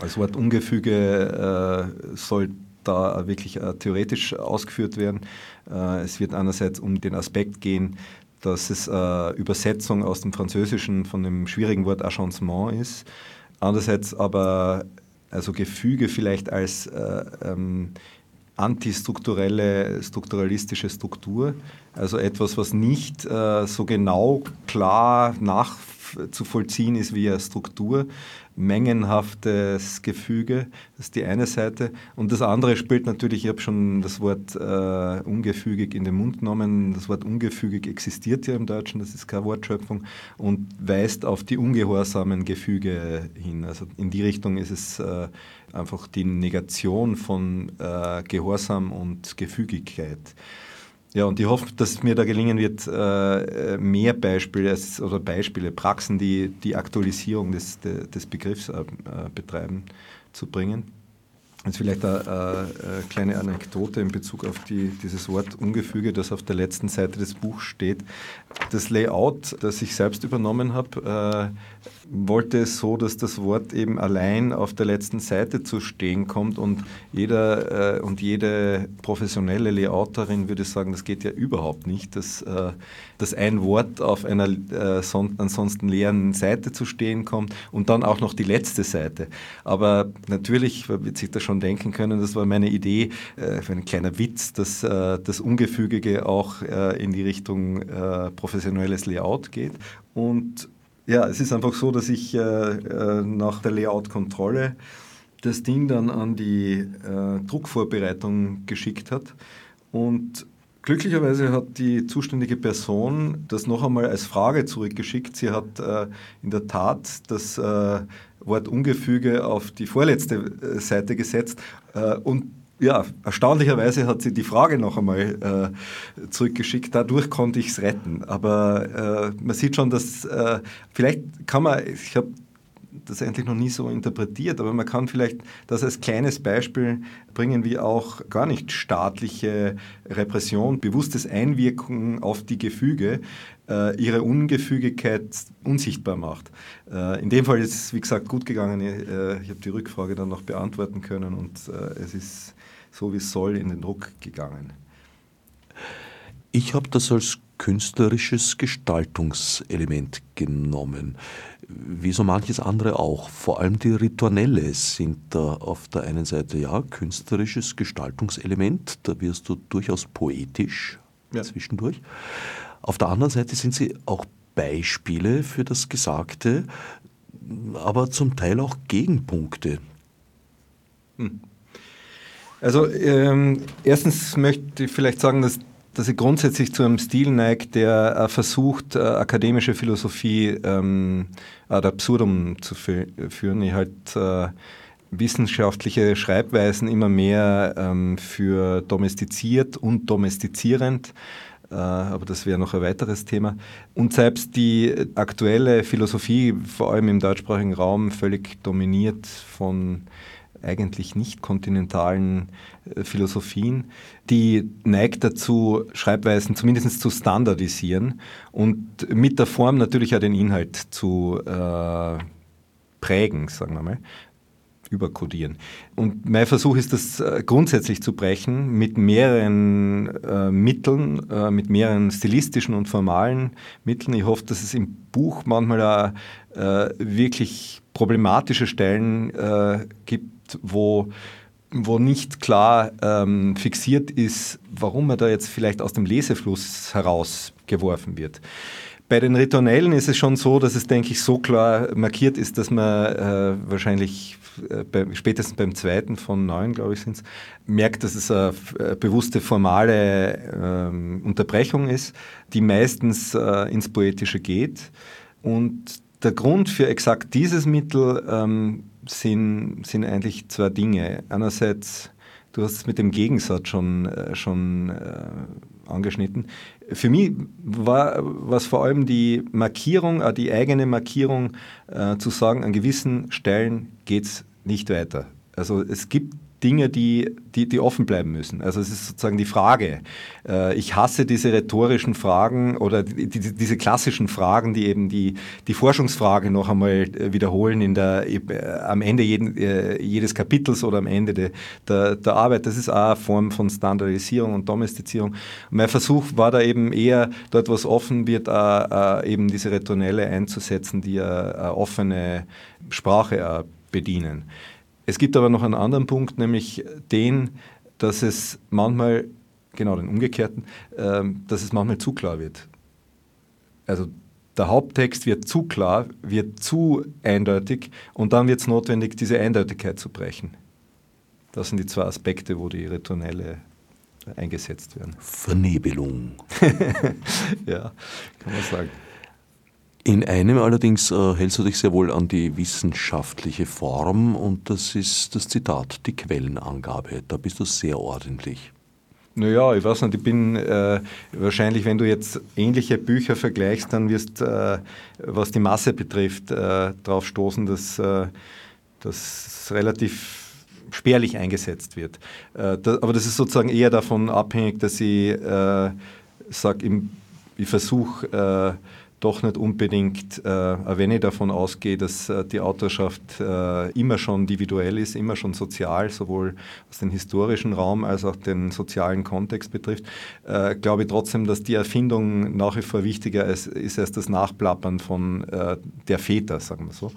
Das Wort Ungefüge äh, soll da wirklich äh, theoretisch ausgeführt werden. Äh, es wird einerseits um den Aspekt gehen, dass es äh, Übersetzung aus dem Französischen von dem schwierigen Wort Agencement ist. Andererseits aber also Gefüge vielleicht als äh, ähm, antistrukturelle, strukturalistische Struktur, also etwas, was nicht äh, so genau klar nachzuvollziehen ist wie eine Struktur, mengenhaftes Gefüge, das ist die eine Seite. Und das andere spielt natürlich, ich habe schon das Wort äh, ungefügig in den Mund genommen, das Wort ungefügig existiert ja im Deutschen, das ist keine Wortschöpfung und weist auf die ungehorsamen Gefüge hin. Also in die Richtung ist es äh, einfach die Negation von äh, Gehorsam und Gefügigkeit. Ja, und ich hoffe, dass mir da gelingen wird, äh, mehr Beispiele oder Beispiele, Praxen, die die Aktualisierung des, des Begriffs äh, betreiben, zu bringen. Jetzt vielleicht eine, eine, kleine Anekdote in Bezug auf die, dieses Wort Ungefüge, das auf der letzten Seite des Buchs steht. Das Layout, das ich selbst übernommen habe, äh, wollte es so, dass das Wort eben allein auf der letzten Seite zu stehen kommt und jeder äh, und jede professionelle Layouterin würde sagen, das geht ja überhaupt nicht, dass, äh, dass ein Wort auf einer äh, son ansonsten leeren Seite zu stehen kommt und dann auch noch die letzte Seite. Aber natürlich wird sich das schon denken können, das war meine Idee, äh, für ein kleiner Witz, dass äh, das Ungefügige auch äh, in die Richtung professionelles Layout geht und ja, es ist einfach so, dass ich äh, äh, nach der Layout-Kontrolle das Ding dann an die äh, Druckvorbereitung geschickt hat und Glücklicherweise hat die zuständige Person das noch einmal als Frage zurückgeschickt. Sie hat äh, in der Tat das äh, Wort Ungefüge auf die vorletzte äh, Seite gesetzt und ja, erstaunlicherweise hat sie die Frage noch einmal äh, zurückgeschickt. Dadurch konnte ich es retten. Aber äh, man sieht schon, dass äh, vielleicht kann man, ich habe das eigentlich noch nie so interpretiert, aber man kann vielleicht das als kleines Beispiel bringen, wie auch gar nicht staatliche Repression, bewusstes Einwirken auf die Gefüge äh, ihre Ungefügigkeit unsichtbar macht. Äh, in dem Fall ist es, wie gesagt, gut gegangen. Äh, ich habe die Rückfrage dann noch beantworten können und es ist so wie es soll in den Druck gegangen. Ich habe das als künstlerisches Gestaltungselement genommen, wie so manches andere auch. Vor allem die Rituelle sind da auf der einen Seite ja künstlerisches Gestaltungselement, da wirst du durchaus poetisch ja. zwischendurch. Auf der anderen Seite sind sie auch Beispiele für das Gesagte, aber zum Teil auch Gegenpunkte. Hm. Also ähm, erstens möchte ich vielleicht sagen, dass, dass ich grundsätzlich zu einem Stil neige, der äh, versucht, äh, akademische Philosophie ähm, ad absurdum zu führen. Ich halte äh, wissenschaftliche Schreibweisen immer mehr ähm, für domestiziert und domestizierend äh, aber das wäre noch ein weiteres Thema. Und selbst die aktuelle Philosophie, vor allem im deutschsprachigen Raum, völlig dominiert von eigentlich nicht kontinentalen äh, Philosophien, die neigt dazu, Schreibweisen zumindest zu standardisieren und mit der Form natürlich auch den Inhalt zu äh, prägen, sagen wir mal überkodieren. Und mein Versuch ist, das äh, grundsätzlich zu brechen mit mehreren äh, Mitteln, äh, mit mehreren stilistischen und formalen Mitteln. Ich hoffe, dass es im Buch manchmal auch äh, wirklich problematische Stellen äh, gibt, wo, wo nicht klar ähm, fixiert ist, warum er da jetzt vielleicht aus dem Lesefluss herausgeworfen wird. bei den Ritornellen ist es schon so, dass es, denke ich, so klar markiert ist, dass man äh, wahrscheinlich äh, bei, spätestens beim zweiten von neun, glaube ich, sind merkt, dass es eine äh, bewusste formale ähm, Unterbrechung ist, die meistens äh, ins Poetische geht. Und der Grund für exakt dieses Mittel ähm, sind, sind eigentlich zwei Dinge. Einerseits, du hast es mit dem Gegensatz schon, äh, schon äh, angeschnitten. Für mich war was vor allem die Markierung, äh, die eigene Markierung, äh, zu sagen, an gewissen Stellen geht es nicht weiter. Also es gibt Dinge, die, die, die offen bleiben müssen. Also es ist sozusagen die Frage. Äh, ich hasse diese rhetorischen Fragen oder die, die, diese klassischen Fragen, die eben die, die Forschungsfrage noch einmal äh, wiederholen in der, äh, am Ende jeden, jedes Kapitels oder am Ende de, der, der Arbeit. Das ist auch eine Form von Standardisierung und Domestizierung. Mein Versuch war da eben eher, dort was offen wird, eben diese Rhetornelle einzusetzen, die eine offene Sprache bedienen. Es gibt aber noch einen anderen Punkt, nämlich den, dass es manchmal, genau den umgekehrten, äh, dass es manchmal zu klar wird. Also der Haupttext wird zu klar, wird zu eindeutig und dann wird es notwendig, diese Eindeutigkeit zu brechen. Das sind die zwei Aspekte, wo die Ritornelle eingesetzt werden. Vernebelung. ja, kann man sagen. In einem allerdings äh, hältst du dich sehr wohl an die wissenschaftliche Form und das ist das Zitat, die Quellenangabe. Da bist du sehr ordentlich. Naja, ich weiß nicht, ich bin äh, wahrscheinlich, wenn du jetzt ähnliche Bücher vergleichst, dann wirst, äh, was die Masse betrifft, äh, darauf stoßen, dass äh, das relativ spärlich eingesetzt wird. Äh, da, aber das ist sozusagen eher davon abhängig, dass ich äh, sage, ich versuche, doch nicht unbedingt, äh, wenn ich davon ausgehe, dass äh, die Autorschaft äh, immer schon individuell ist, immer schon sozial, sowohl was den historischen Raum als auch den sozialen Kontext betrifft, äh, glaube ich trotzdem, dass die Erfindung nach wie vor wichtiger ist, ist als das Nachplappern von äh, der Väter, sagen wir so.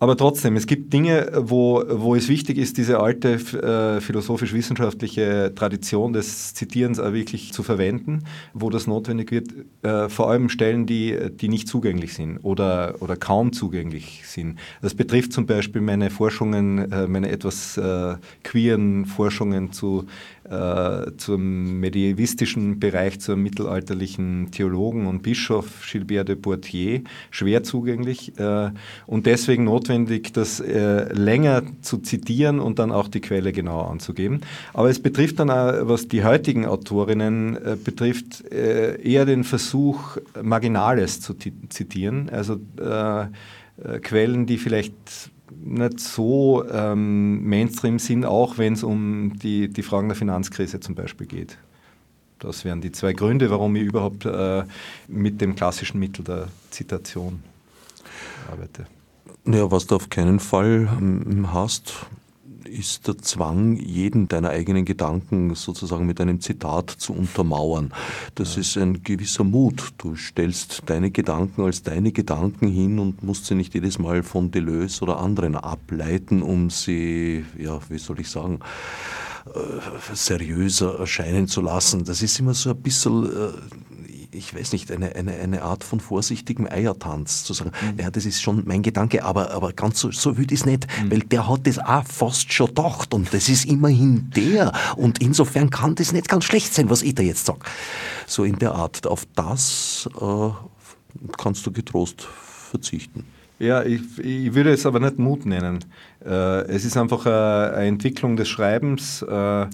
Aber trotzdem, es gibt Dinge, wo, wo es wichtig ist, diese alte äh, philosophisch-wissenschaftliche Tradition des Zitierens auch wirklich zu verwenden, wo das notwendig wird, äh, vor allem Stellen, die, die nicht zugänglich sind oder, oder kaum zugänglich sind. Das betrifft zum Beispiel meine Forschungen, äh, meine etwas äh, queeren Forschungen zu äh, zum medievistischen Bereich, zum mittelalterlichen Theologen und Bischof Gilbert de Poitiers schwer zugänglich äh, und deswegen notwendig, das äh, länger zu zitieren und dann auch die Quelle genauer anzugeben. Aber es betrifft dann auch, was die heutigen Autorinnen betrifft, eher den Versuch, Marginales zu zitieren, also Quellen, die vielleicht nicht so ähm, Mainstream sind, auch wenn es um die, die Fragen der Finanzkrise zum Beispiel geht. Das wären die zwei Gründe, warum ich überhaupt äh, mit dem klassischen Mittel der Zitation arbeite. Naja, was du auf keinen Fall ähm, hast, ist der Zwang, jeden deiner eigenen Gedanken sozusagen mit einem Zitat zu untermauern. Das ja. ist ein gewisser Mut. Du stellst deine Gedanken als deine Gedanken hin und musst sie nicht jedes Mal von Deleuze oder anderen ableiten, um sie, ja, wie soll ich sagen, äh, seriöser erscheinen zu lassen. Das ist immer so ein bisschen äh, ich weiß nicht, eine, eine, eine Art von vorsichtigem Eiertanz, zu sagen, mhm. ja, das ist schon mein Gedanke, aber, aber ganz so, so will ich es nicht, mhm. weil der hat das auch fast schon gedacht und das ist immerhin der und insofern kann das nicht ganz schlecht sein, was ich da jetzt sage. So in der Art. Auf das äh, kannst du getrost verzichten. Ja, ich, ich, würde es aber nicht Mut nennen. Äh, es ist einfach eine, eine Entwicklung des Schreibens. Äh,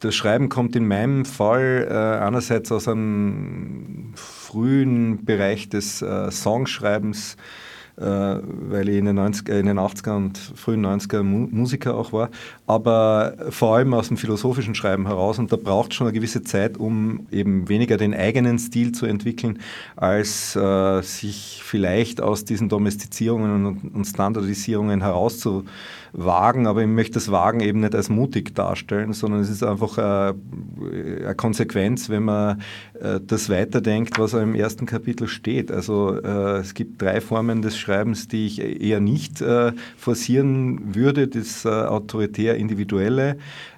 das Schreiben kommt in meinem Fall äh, einerseits aus einem frühen Bereich des äh, Songschreibens, äh, weil ich in den, 90, äh, in den 80er und frühen 90er Mu Musiker auch war, aber vor allem aus dem philosophischen Schreiben heraus. Und da braucht schon eine gewisse Zeit, um eben weniger den eigenen Stil zu entwickeln, als äh, sich vielleicht aus diesen Domestizierungen und, und Standardisierungen herauszuholen wagen, aber ich möchte das Wagen eben nicht als mutig darstellen, sondern es ist einfach eine, eine Konsequenz, wenn man äh, das weiterdenkt, was im ersten Kapitel steht. Also äh, es gibt drei Formen des Schreibens, die ich eher nicht äh, forcieren würde, das äh, autoritär-individuelle.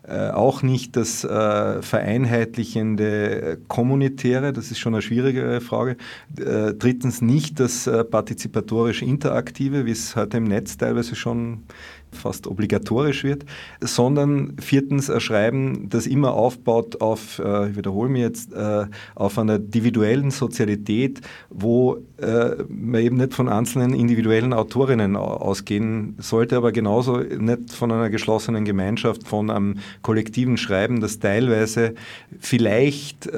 Äh, auch nicht das äh, vereinheitlichende Kommunitäre, das ist schon eine schwierigere Frage. Äh, drittens nicht das äh, partizipatorisch-interaktive, wie es heute im Netz teilweise schon fast obligatorisch wird, sondern viertens ein Schreiben, das immer aufbaut auf, äh, ich wiederhole mich jetzt, äh, auf einer individuellen Sozialität, wo äh, man eben nicht von einzelnen individuellen Autorinnen ausgehen sollte, aber genauso nicht von einer geschlossenen Gemeinschaft, von einem kollektiven Schreiben, das teilweise vielleicht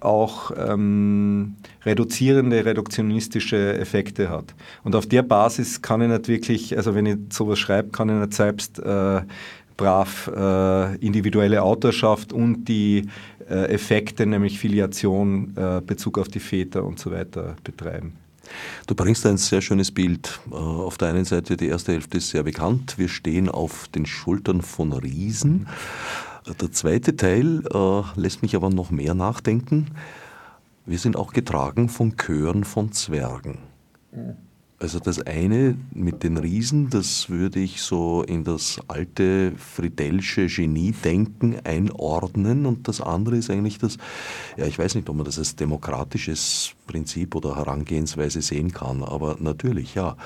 auch ähm, reduzierende, reduktionistische Effekte hat. Und auf der Basis kann ich nicht wirklich, also wenn ich sowas schreibe, kann ich nicht selbst äh, brav äh, individuelle Autorschaft und die äh, Effekte, nämlich Filiation, äh, Bezug auf die Väter und so weiter betreiben. Du bringst ein sehr schönes Bild. Äh, auf der einen Seite, die erste Hälfte ist sehr bekannt. Wir stehen auf den Schultern von Riesen. Der zweite Teil äh, lässt mich aber noch mehr nachdenken. Wir sind auch getragen von Chören von Zwergen. Also das eine mit den Riesen, das würde ich so in das alte Friedelsche Geniedenken einordnen und das andere ist eigentlich das, ja ich weiß nicht, ob man das als demokratisches Prinzip oder Herangehensweise sehen kann, aber natürlich, ja,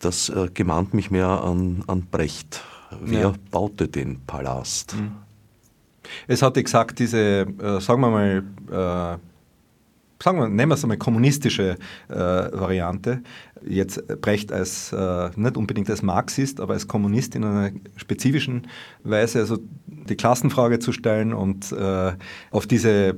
das äh, gemahnt mich mehr an, an Brecht. Wer ja. baute den Palast? Mhm. Es hat exakt diese, äh, sagen wir mal, äh sagen wir, nehmen wir es einmal kommunistische äh, Variante, jetzt Brecht als, äh, nicht unbedingt als Marxist, aber als Kommunist in einer spezifischen Weise, also die Klassenfrage zu stellen und äh, auf diese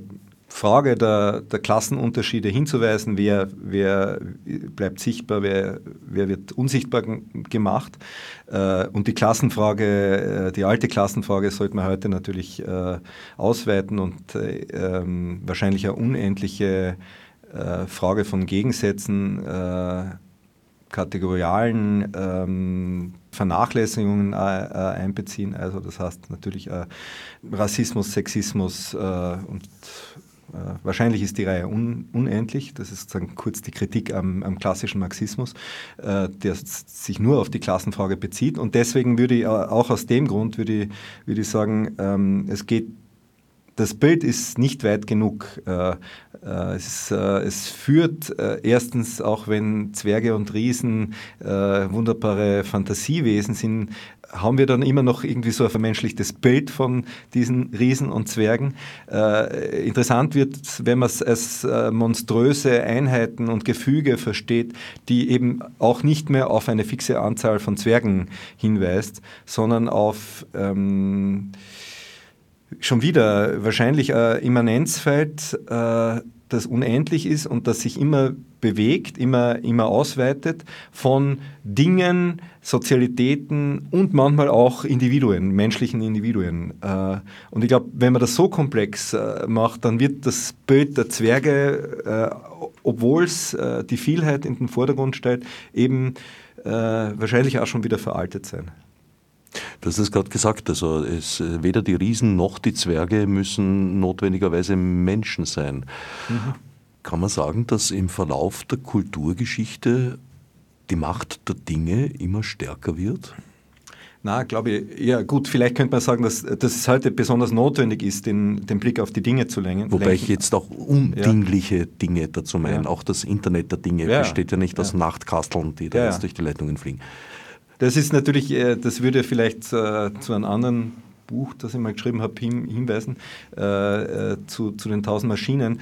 Frage der, der, Klassenunterschiede hinzuweisen, wer, wer bleibt sichtbar, wer, wer wird unsichtbar gemacht. Äh, und die Klassenfrage, äh, die alte Klassenfrage sollte man heute natürlich äh, ausweiten und ähm, wahrscheinlich eine unendliche Frage von Gegensätzen, kategorialen ähm, Vernachlässigungen einbeziehen. Also das heißt natürlich Rassismus, Sexismus und äh, wahrscheinlich ist die Reihe un, unendlich. Das ist sozusagen kurz die Kritik am, am klassischen Marxismus, äh, der sich nur auf die Klassenfrage bezieht. Und deswegen würde ich äh, auch aus dem Grund würde ich, würde ich sagen, ähm, es geht das Bild ist nicht weit genug. Äh, äh, es, äh, es, führt erstens, auch wenn Zwerge und Riesen wunderbare Fantasiewesen sind, haben wir dann immer noch irgendwie so ein vermenschlichtes Bild von diesen Riesen und Zwergen. Äh, interessant wird, wenn man es als äh, monströse Einheiten und Gefüge versteht, die eben auch nicht mehr auf eine fixe Anzahl von Zwergen hinweist, sondern auf ähm, schon wieder wahrscheinlich ein Immanenzfeld, äh, das unendlich ist und das sich immer bewegt, immer, immer ausweitet von Dingen, Sozialitäten und manchmal auch Individuen, menschlichen Individuen. Äh, und ich glaube, wenn man das so komplex äh, macht, dann wird das Bild der Zwerge, obwohl es die Vielheit in den Vordergrund stellt, eben wahrscheinlich auch schon wieder veraltet sein. Du hast es gerade gesagt, also es, weder die Riesen noch die Zwerge müssen notwendigerweise Menschen sein. Mhm. Kann man sagen, dass im Verlauf der Kulturgeschichte die Macht der Dinge immer stärker wird? Na, glaube ich, ja gut, vielleicht könnte man sagen, dass, dass es heute besonders notwendig ist, den, den Blick auf die Dinge zu lenken. Wobei ich jetzt auch undingliche ja. Dinge dazu meine. Ja. Auch das Internet der Dinge ja. besteht ja nicht aus Nachtkasteln, die da jetzt durch die Leitungen fliegen. Das ist natürlich, äh, das würde vielleicht äh, zu einem anderen Buch, das ich mal geschrieben habe, hinweisen, äh, zu, zu den tausend Maschinen.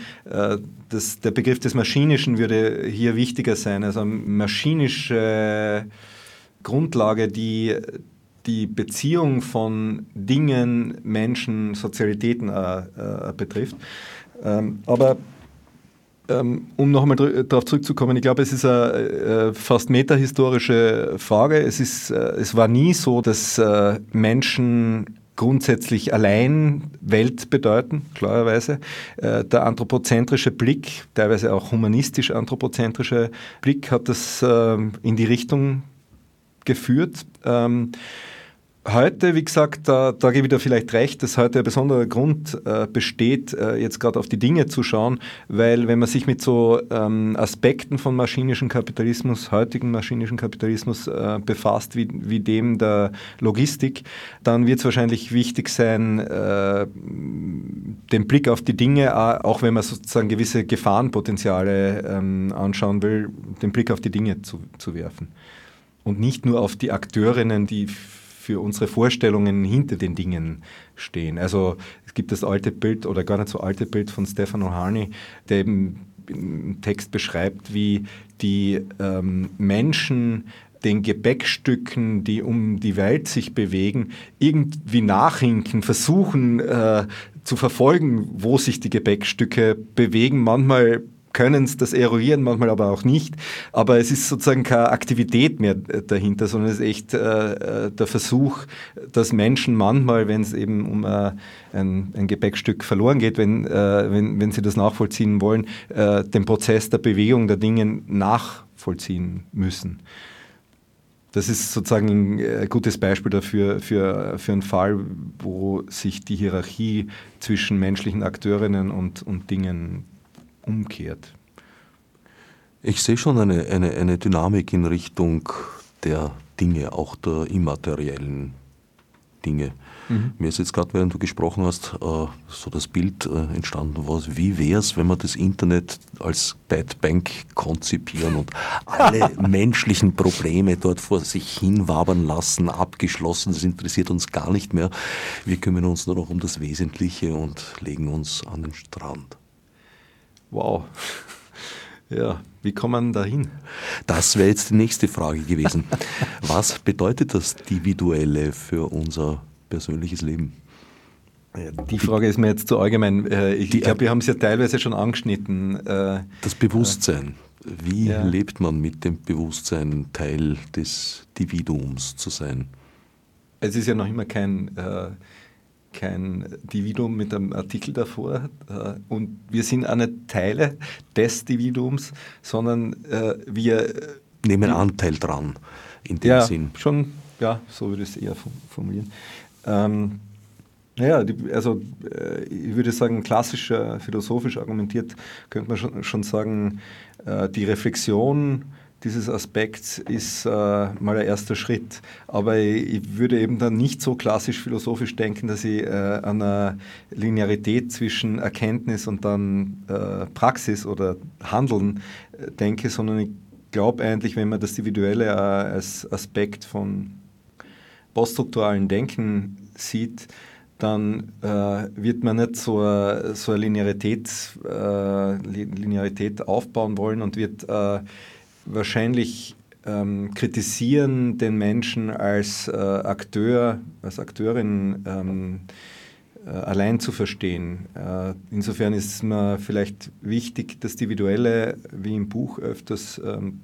Das, der Begriff des Maschinischen würde hier wichtiger sein. Also maschinische Grundlage, die die Beziehung von Dingen, Menschen, Sozialitäten äh, betrifft. Ähm, aber um noch einmal darauf zurückzukommen, ich glaube, es ist eine äh, fast metahistorische Frage. Es, ist, äh, es war nie so, dass äh, Menschen grundsätzlich allein Welt bedeuten, klarerweise. Der anthropozentrische Blick, teilweise auch humanistisch anthropozentrische Blick, hat das ähm, in die Richtung geführt. Heute, wie gesagt, da, da gebe ich dir vielleicht recht, dass heute ein besonderer Grund äh, besteht, äh, jetzt gerade auf die Dinge zu schauen, weil wenn man sich mit so ähm, Aspekten von maschinischen Kapitalismus, heutigen maschinischen Kapitalismus äh, befasst, wie, wie dem der Logistik, dann wird es wahrscheinlich wichtig sein, äh, den Blick auf die Dinge, auch wenn man sozusagen gewisse Gefahrenpotenziale ähm, anschauen will, den Blick auf die Dinge zu, zu werfen. Und nicht nur auf die Akteurinnen, die für unsere Vorstellungen hinter den Dingen stehen. Also es gibt das alte Bild oder gar nicht so alte Bild von Stefano Harney, der eben im Text beschreibt, wie die ähm, Menschen den Gepäckstücken, die um die Welt sich bewegen, irgendwie nachhinken, versuchen äh, zu verfolgen, wo sich die Gepäckstücke bewegen. Manchmal können es das eruieren, manchmal aber auch nicht. Aber es ist sozusagen keine Aktivität mehr dahinter, sondern es ist echt äh, äh der Versuch, dass Menschen manchmal, wenn es eben um äh, ein, ein, Gepäckstück verloren geht, wenn, äh, wenn, wenn sie das nachvollziehen wollen, äh, den Prozess der Bewegung der Dinge nachvollziehen müssen. Das ist sozusagen ein äh, gutes Beispiel dafür, für, für einen Fall, wo sich die Hierarchie zwischen menschlichen Akteurinnen und, und Dingen umkehrt. Ich sehe schon eine, eine, eine Dynamik in Richtung der Dinge, auch der immateriellen Dinge. Mhm. Mir ist jetzt gerade, während du gesprochen hast, äh, so das Bild äh, entstanden, was, wie wäre es, wenn wir das Internet als Bad Bank konzipieren und alle menschlichen Probleme dort vor sich hinwabern lassen, abgeschlossen, das interessiert uns gar nicht mehr. Wir kümmern uns nur noch um das Wesentliche und legen uns an den Strand. Wow. Ja, wie kommt man da hin? Das wäre jetzt die nächste Frage gewesen. Was bedeutet das Individuelle für unser persönliches Leben? Die Frage ist mir jetzt zu allgemein. Äh, ich glaube, wir haben es ja teilweise schon angeschnitten. Äh, das Bewusstsein. Wie ja. lebt man mit dem Bewusstsein, Teil des Individuums zu sein? Es ist ja noch immer kein äh, kein Dividum mit einem Artikel davor äh, und wir sind auch nicht Teile des Dividums, sondern äh, wir äh, nehmen Anteil dran in dem ja, Sinn. Schon, ja, so würde ich es eher formulieren. Ähm, naja, also ich würde sagen, klassischer, philosophisch argumentiert, könnte man schon, schon sagen, die Reflexion dieses Aspekts ist äh, mal ein erster Schritt. Aber ich, ich, würde eben dann nicht so klassisch philosophisch denken, dass ich äh, an einer Linearität zwischen Erkenntnis und dann äh, Praxis oder Handeln äh, denke, sondern ich glaube eigentlich, wenn man das Individuelle äh, als Aspekt von poststrukturalen Denken sieht, dann äh, wird man nicht so eine, so eine Linearität, äh, Linearität aufbauen wollen und wird äh, wahrscheinlich ähm, kritisieren den Menschen als äh, Akteur, als Akteurin ähm, äh, allein zu verstehen. Äh, insofern ist es mir vielleicht wichtig, das Individuelle, wie im Buch öfters ähm,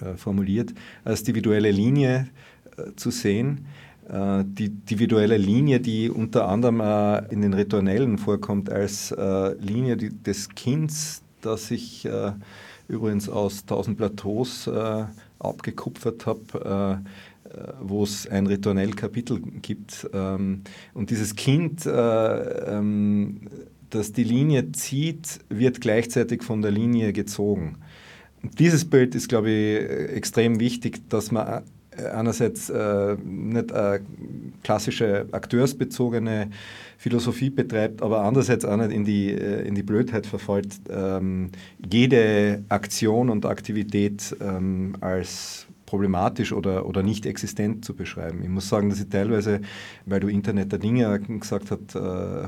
äh, formuliert, als individuelle Linie äh, zu sehen. Äh, die individuelle Linie, die unter anderem in den Rituellen vorkommt, als Linie des Kindes, das sich übrigens aus 1000 Plateaus äh, abgekupfert habe, äh, äh, wo es ein Ritournell-Kapitel gibt. Ähm, und dieses Kind, äh, ähm, das die Linie zieht, wird gleichzeitig von der Linie gezogen. Dieses Bild ist, glaube ich, extrem wichtig, dass man einerseits äh, nicht eine klassische akteursbezogene Philosophie betreibt, aber andererseits auch nicht in die, äh, in die Blödheit verfolgt, ähm, jede Aktion und Aktivität ähm, als problematisch oder, oder nicht existent zu beschreiben. Ich muss sagen, dass ich teilweise, weil du Internet der Dinge gesagt hat, äh,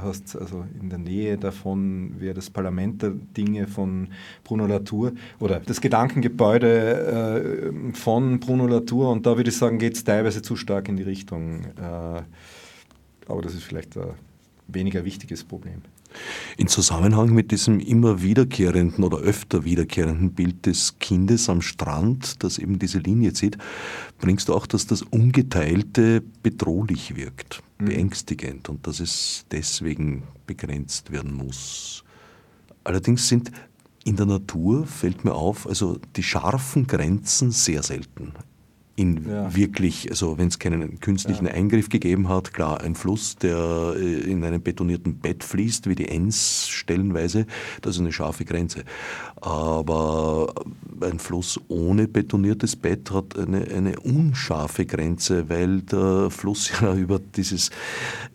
hast, also in der Nähe davon wäre das Parlament der Dinge von Bruno Latour oder das Gedankengebäude äh, von Bruno Latour und da würde ich sagen, geht es teilweise zu stark in die Richtung. Äh, aber das ist vielleicht ein weniger wichtiges Problem. In Zusammenhang mit diesem immer wiederkehrenden oder öfter wiederkehrenden Bild des Kindes am Strand, das eben diese Linie zieht, bringst du auch, dass das Ungeteilte bedrohlich wirkt, mhm. beängstigend und dass es deswegen begrenzt werden muss. Allerdings sind in der Natur, fällt mir auf, also die scharfen Grenzen sehr selten. In ja. wirklich, also wenn es keinen künstlichen ja. Eingriff gegeben hat, klar, ein Fluss, der äh, in einem betonierten Bett fließt, wie die Enns stellenweise, das ist eine scharfe Grenze. Aber ein Fluss ohne betoniertes Bett hat eine, eine unscharfe Grenze, weil der Fluss ja über dieses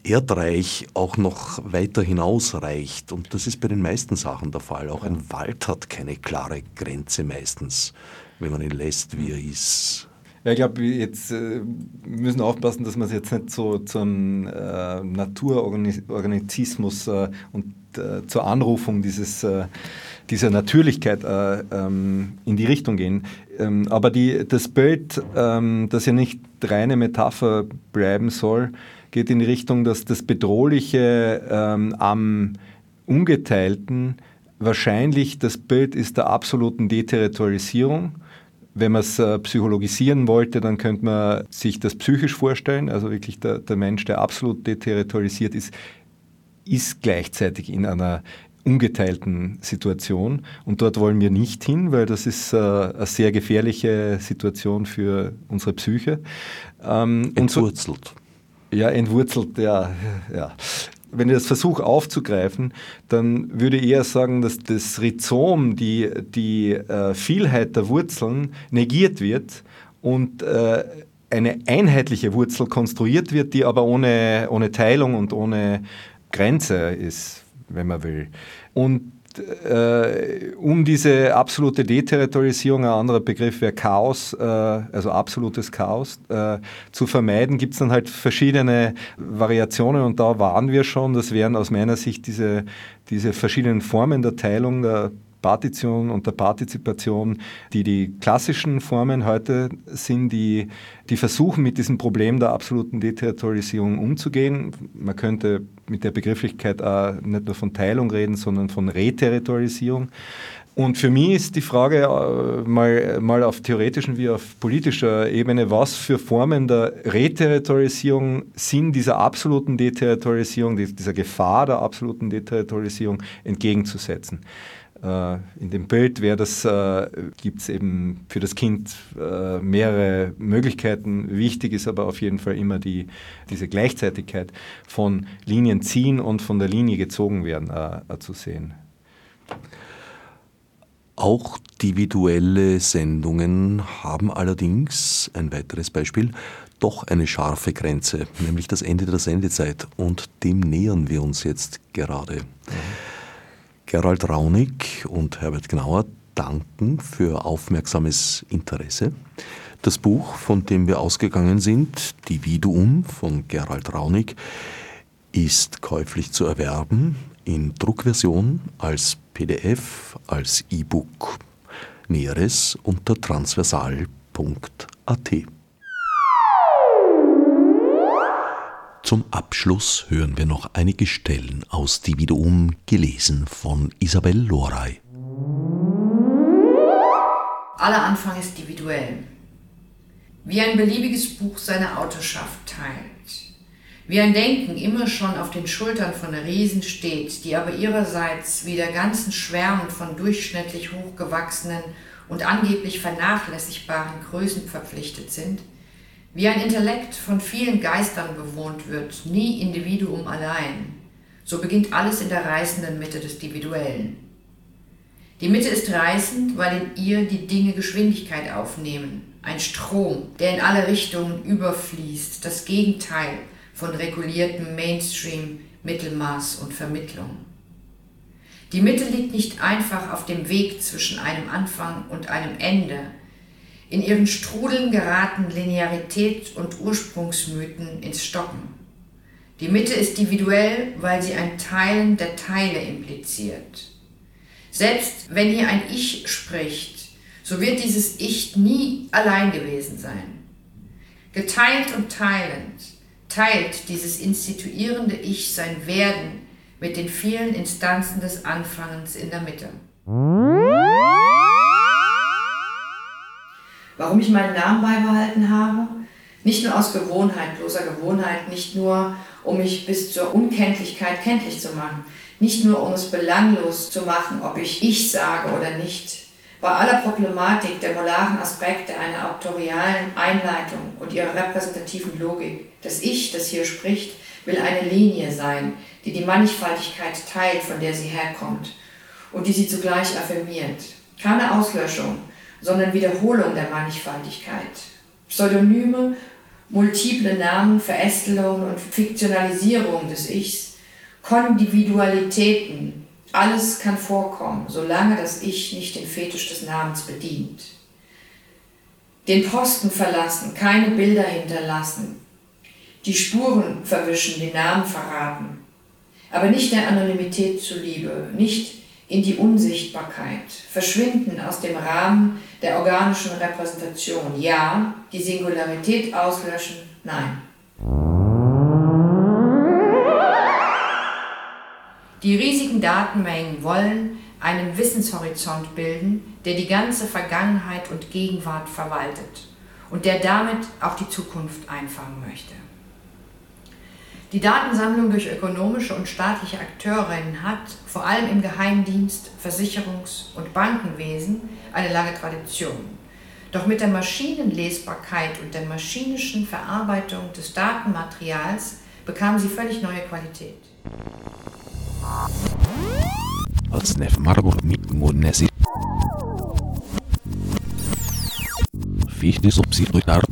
Erdreich auch noch weiter hinausreicht. Und das ist bei den meisten Sachen der Fall. Auch ein Wald hat keine klare Grenze meistens, wenn man ihn lässt, wie er ist. Ja, ich glaube, jetzt äh, müssen aufpassen, dass man es jetzt nicht so zum äh, Naturorganizismus äh, und äh, zur Anrufung dieses, äh, dieser Natürlichkeit äh, ähm, in die Richtung gehen. Ähm, aber die, das Bild, ähm, das ja nicht reine Metapher bleiben soll, geht in die Richtung, dass das Bedrohliche ähm, am Ungeteilten wahrscheinlich das Bild ist der absoluten Deterritorialisierung wenn man es äh, psychologisieren wollte, dann könnte man sich das psychisch vorstellen. Also wirklich der, der Mensch, der absolut deterritorialisiert ist, ist gleichzeitig in einer ungeteilten Situation. Und dort wollen wir nicht hin, weil das ist äh, eine sehr gefährliche Situation für unsere Psyche. Ähm, entwurzelt. So, ja, entwurzelt, ja. ja wenn ich das versuche aufzugreifen, dann würde ich eher sagen, dass das Rhizom, die, die äh, Vielheit der Wurzeln negiert wird und äh, eine einheitliche Wurzel konstruiert wird, die aber ohne, ohne Teilung und ohne Grenze ist, wenn man will. Und äh, um diese absolute Deterritorialisierung, ein anderer Begriff wäre Chaos, äh, also absolutes Chaos, äh, zu vermeiden, gibt es dann halt verschiedene Variationen und da waren wir schon. Das wären aus meiner Sicht diese, diese verschiedenen Formen der Teilung der Partition und der Partizipation, die die klassischen Formen heute sind, die, die versuchen, mit diesem Problem der absoluten Deterritorialisierung umzugehen. Man könnte mit der Begrifflichkeit auch nicht nur von Teilung reden, sondern von Reterritorialisierung. Und für mich ist die Frage äh, mal, mal auf theoretischen wie auf politischer Ebene, was für Formen der Reterritorialisierung sind dieser absoluten Deterritorialisierung, dieser Gefahr der absoluten Deterritorialisierung entgegenzusetzen. Äh, in dem Bild wäre das, äh, gibt es eben für das Kind äh, mehrere Möglichkeiten. Wichtig ist aber auf jeden Fall immer die, diese Gleichzeitigkeit von Linien ziehen und von der Linie gezogen werden zu sehen. Auch individuelle Sendungen haben allerdings, ein weiteres Beispiel, doch eine scharfe Grenze, nämlich das Ende der Sendezeit. Und dem nähern wir uns jetzt gerade. Mhm. Gerald Raunig und Herbert Gnauer danken für aufmerksames Interesse. Das Buch, von dem wir ausgegangen sind, Dividuum von Gerald Raunig, ist käuflich zu erwerben in Druckversion, als PDF, als E-Book. Näheres unter transversal.at. Zum Abschluss hören wir noch einige Stellen aus Dividuum, gelesen von Isabel Lorey. Aller Anfang ist individuell. Wie ein beliebiges Buch seine Autorschaft teilt. Wie ein Denken immer schon auf den Schultern von Riesen steht, die aber ihrerseits wie der ganzen Schwärmen von durchschnittlich hochgewachsenen und angeblich vernachlässigbaren Größen verpflichtet sind, wie ein Intellekt von vielen Geistern bewohnt wird, nie Individuum allein, so beginnt alles in der reißenden Mitte des Individuellen. Die Mitte ist reißend, weil in ihr die Dinge Geschwindigkeit aufnehmen, ein Strom, der in alle Richtungen überfließt, das Gegenteil von reguliertem Mainstream, Mittelmaß und Vermittlung. Die Mitte liegt nicht einfach auf dem Weg zwischen einem Anfang und einem Ende, in ihren Strudeln geraten Linearität und Ursprungsmythen ins Stocken. Die Mitte ist individuell, weil sie ein Teilen der Teile impliziert. Selbst wenn hier ein Ich spricht, so wird dieses Ich nie allein gewesen sein. Geteilt und teilend teilt dieses instituierende Ich sein Werden mit den vielen Instanzen des Anfangens in der Mitte. Warum ich meinen Namen beibehalten habe? Nicht nur aus Gewohnheit, bloßer Gewohnheit, nicht nur, um mich bis zur Unkenntlichkeit kenntlich zu machen, nicht nur, um es belanglos zu machen, ob ich ich sage oder nicht, Bei aller Problematik der molaren Aspekte einer autorialen Einleitung und ihrer repräsentativen Logik, das Ich, das hier spricht, will eine Linie sein, die die Mannigfaltigkeit teilt, von der sie herkommt und die sie zugleich affirmiert. Keine Auslöschung, sondern Wiederholung der Mannigfaltigkeit. Pseudonyme, multiple Namen, Verästelung und Fiktionalisierung des Ichs, Kondividualitäten, alles kann vorkommen, solange das Ich nicht den Fetisch des Namens bedient. Den Posten verlassen, keine Bilder hinterlassen, die Spuren verwischen, den Namen verraten, aber nicht der Anonymität zuliebe, nicht in die Unsichtbarkeit, verschwinden aus dem Rahmen der organischen Repräsentation. Ja, die Singularität auslöschen, nein. Die riesigen Datenmengen wollen einen Wissenshorizont bilden, der die ganze Vergangenheit und Gegenwart verwaltet und der damit auch die Zukunft einfangen möchte. Die Datensammlung durch ökonomische und staatliche Akteurinnen hat, vor allem im Geheimdienst, Versicherungs- und Bankenwesen, eine lange Tradition. Doch mit der Maschinenlesbarkeit und der maschinischen Verarbeitung des Datenmaterials bekam sie völlig neue Qualität. Als Margot Nesi. Fichte subsidiar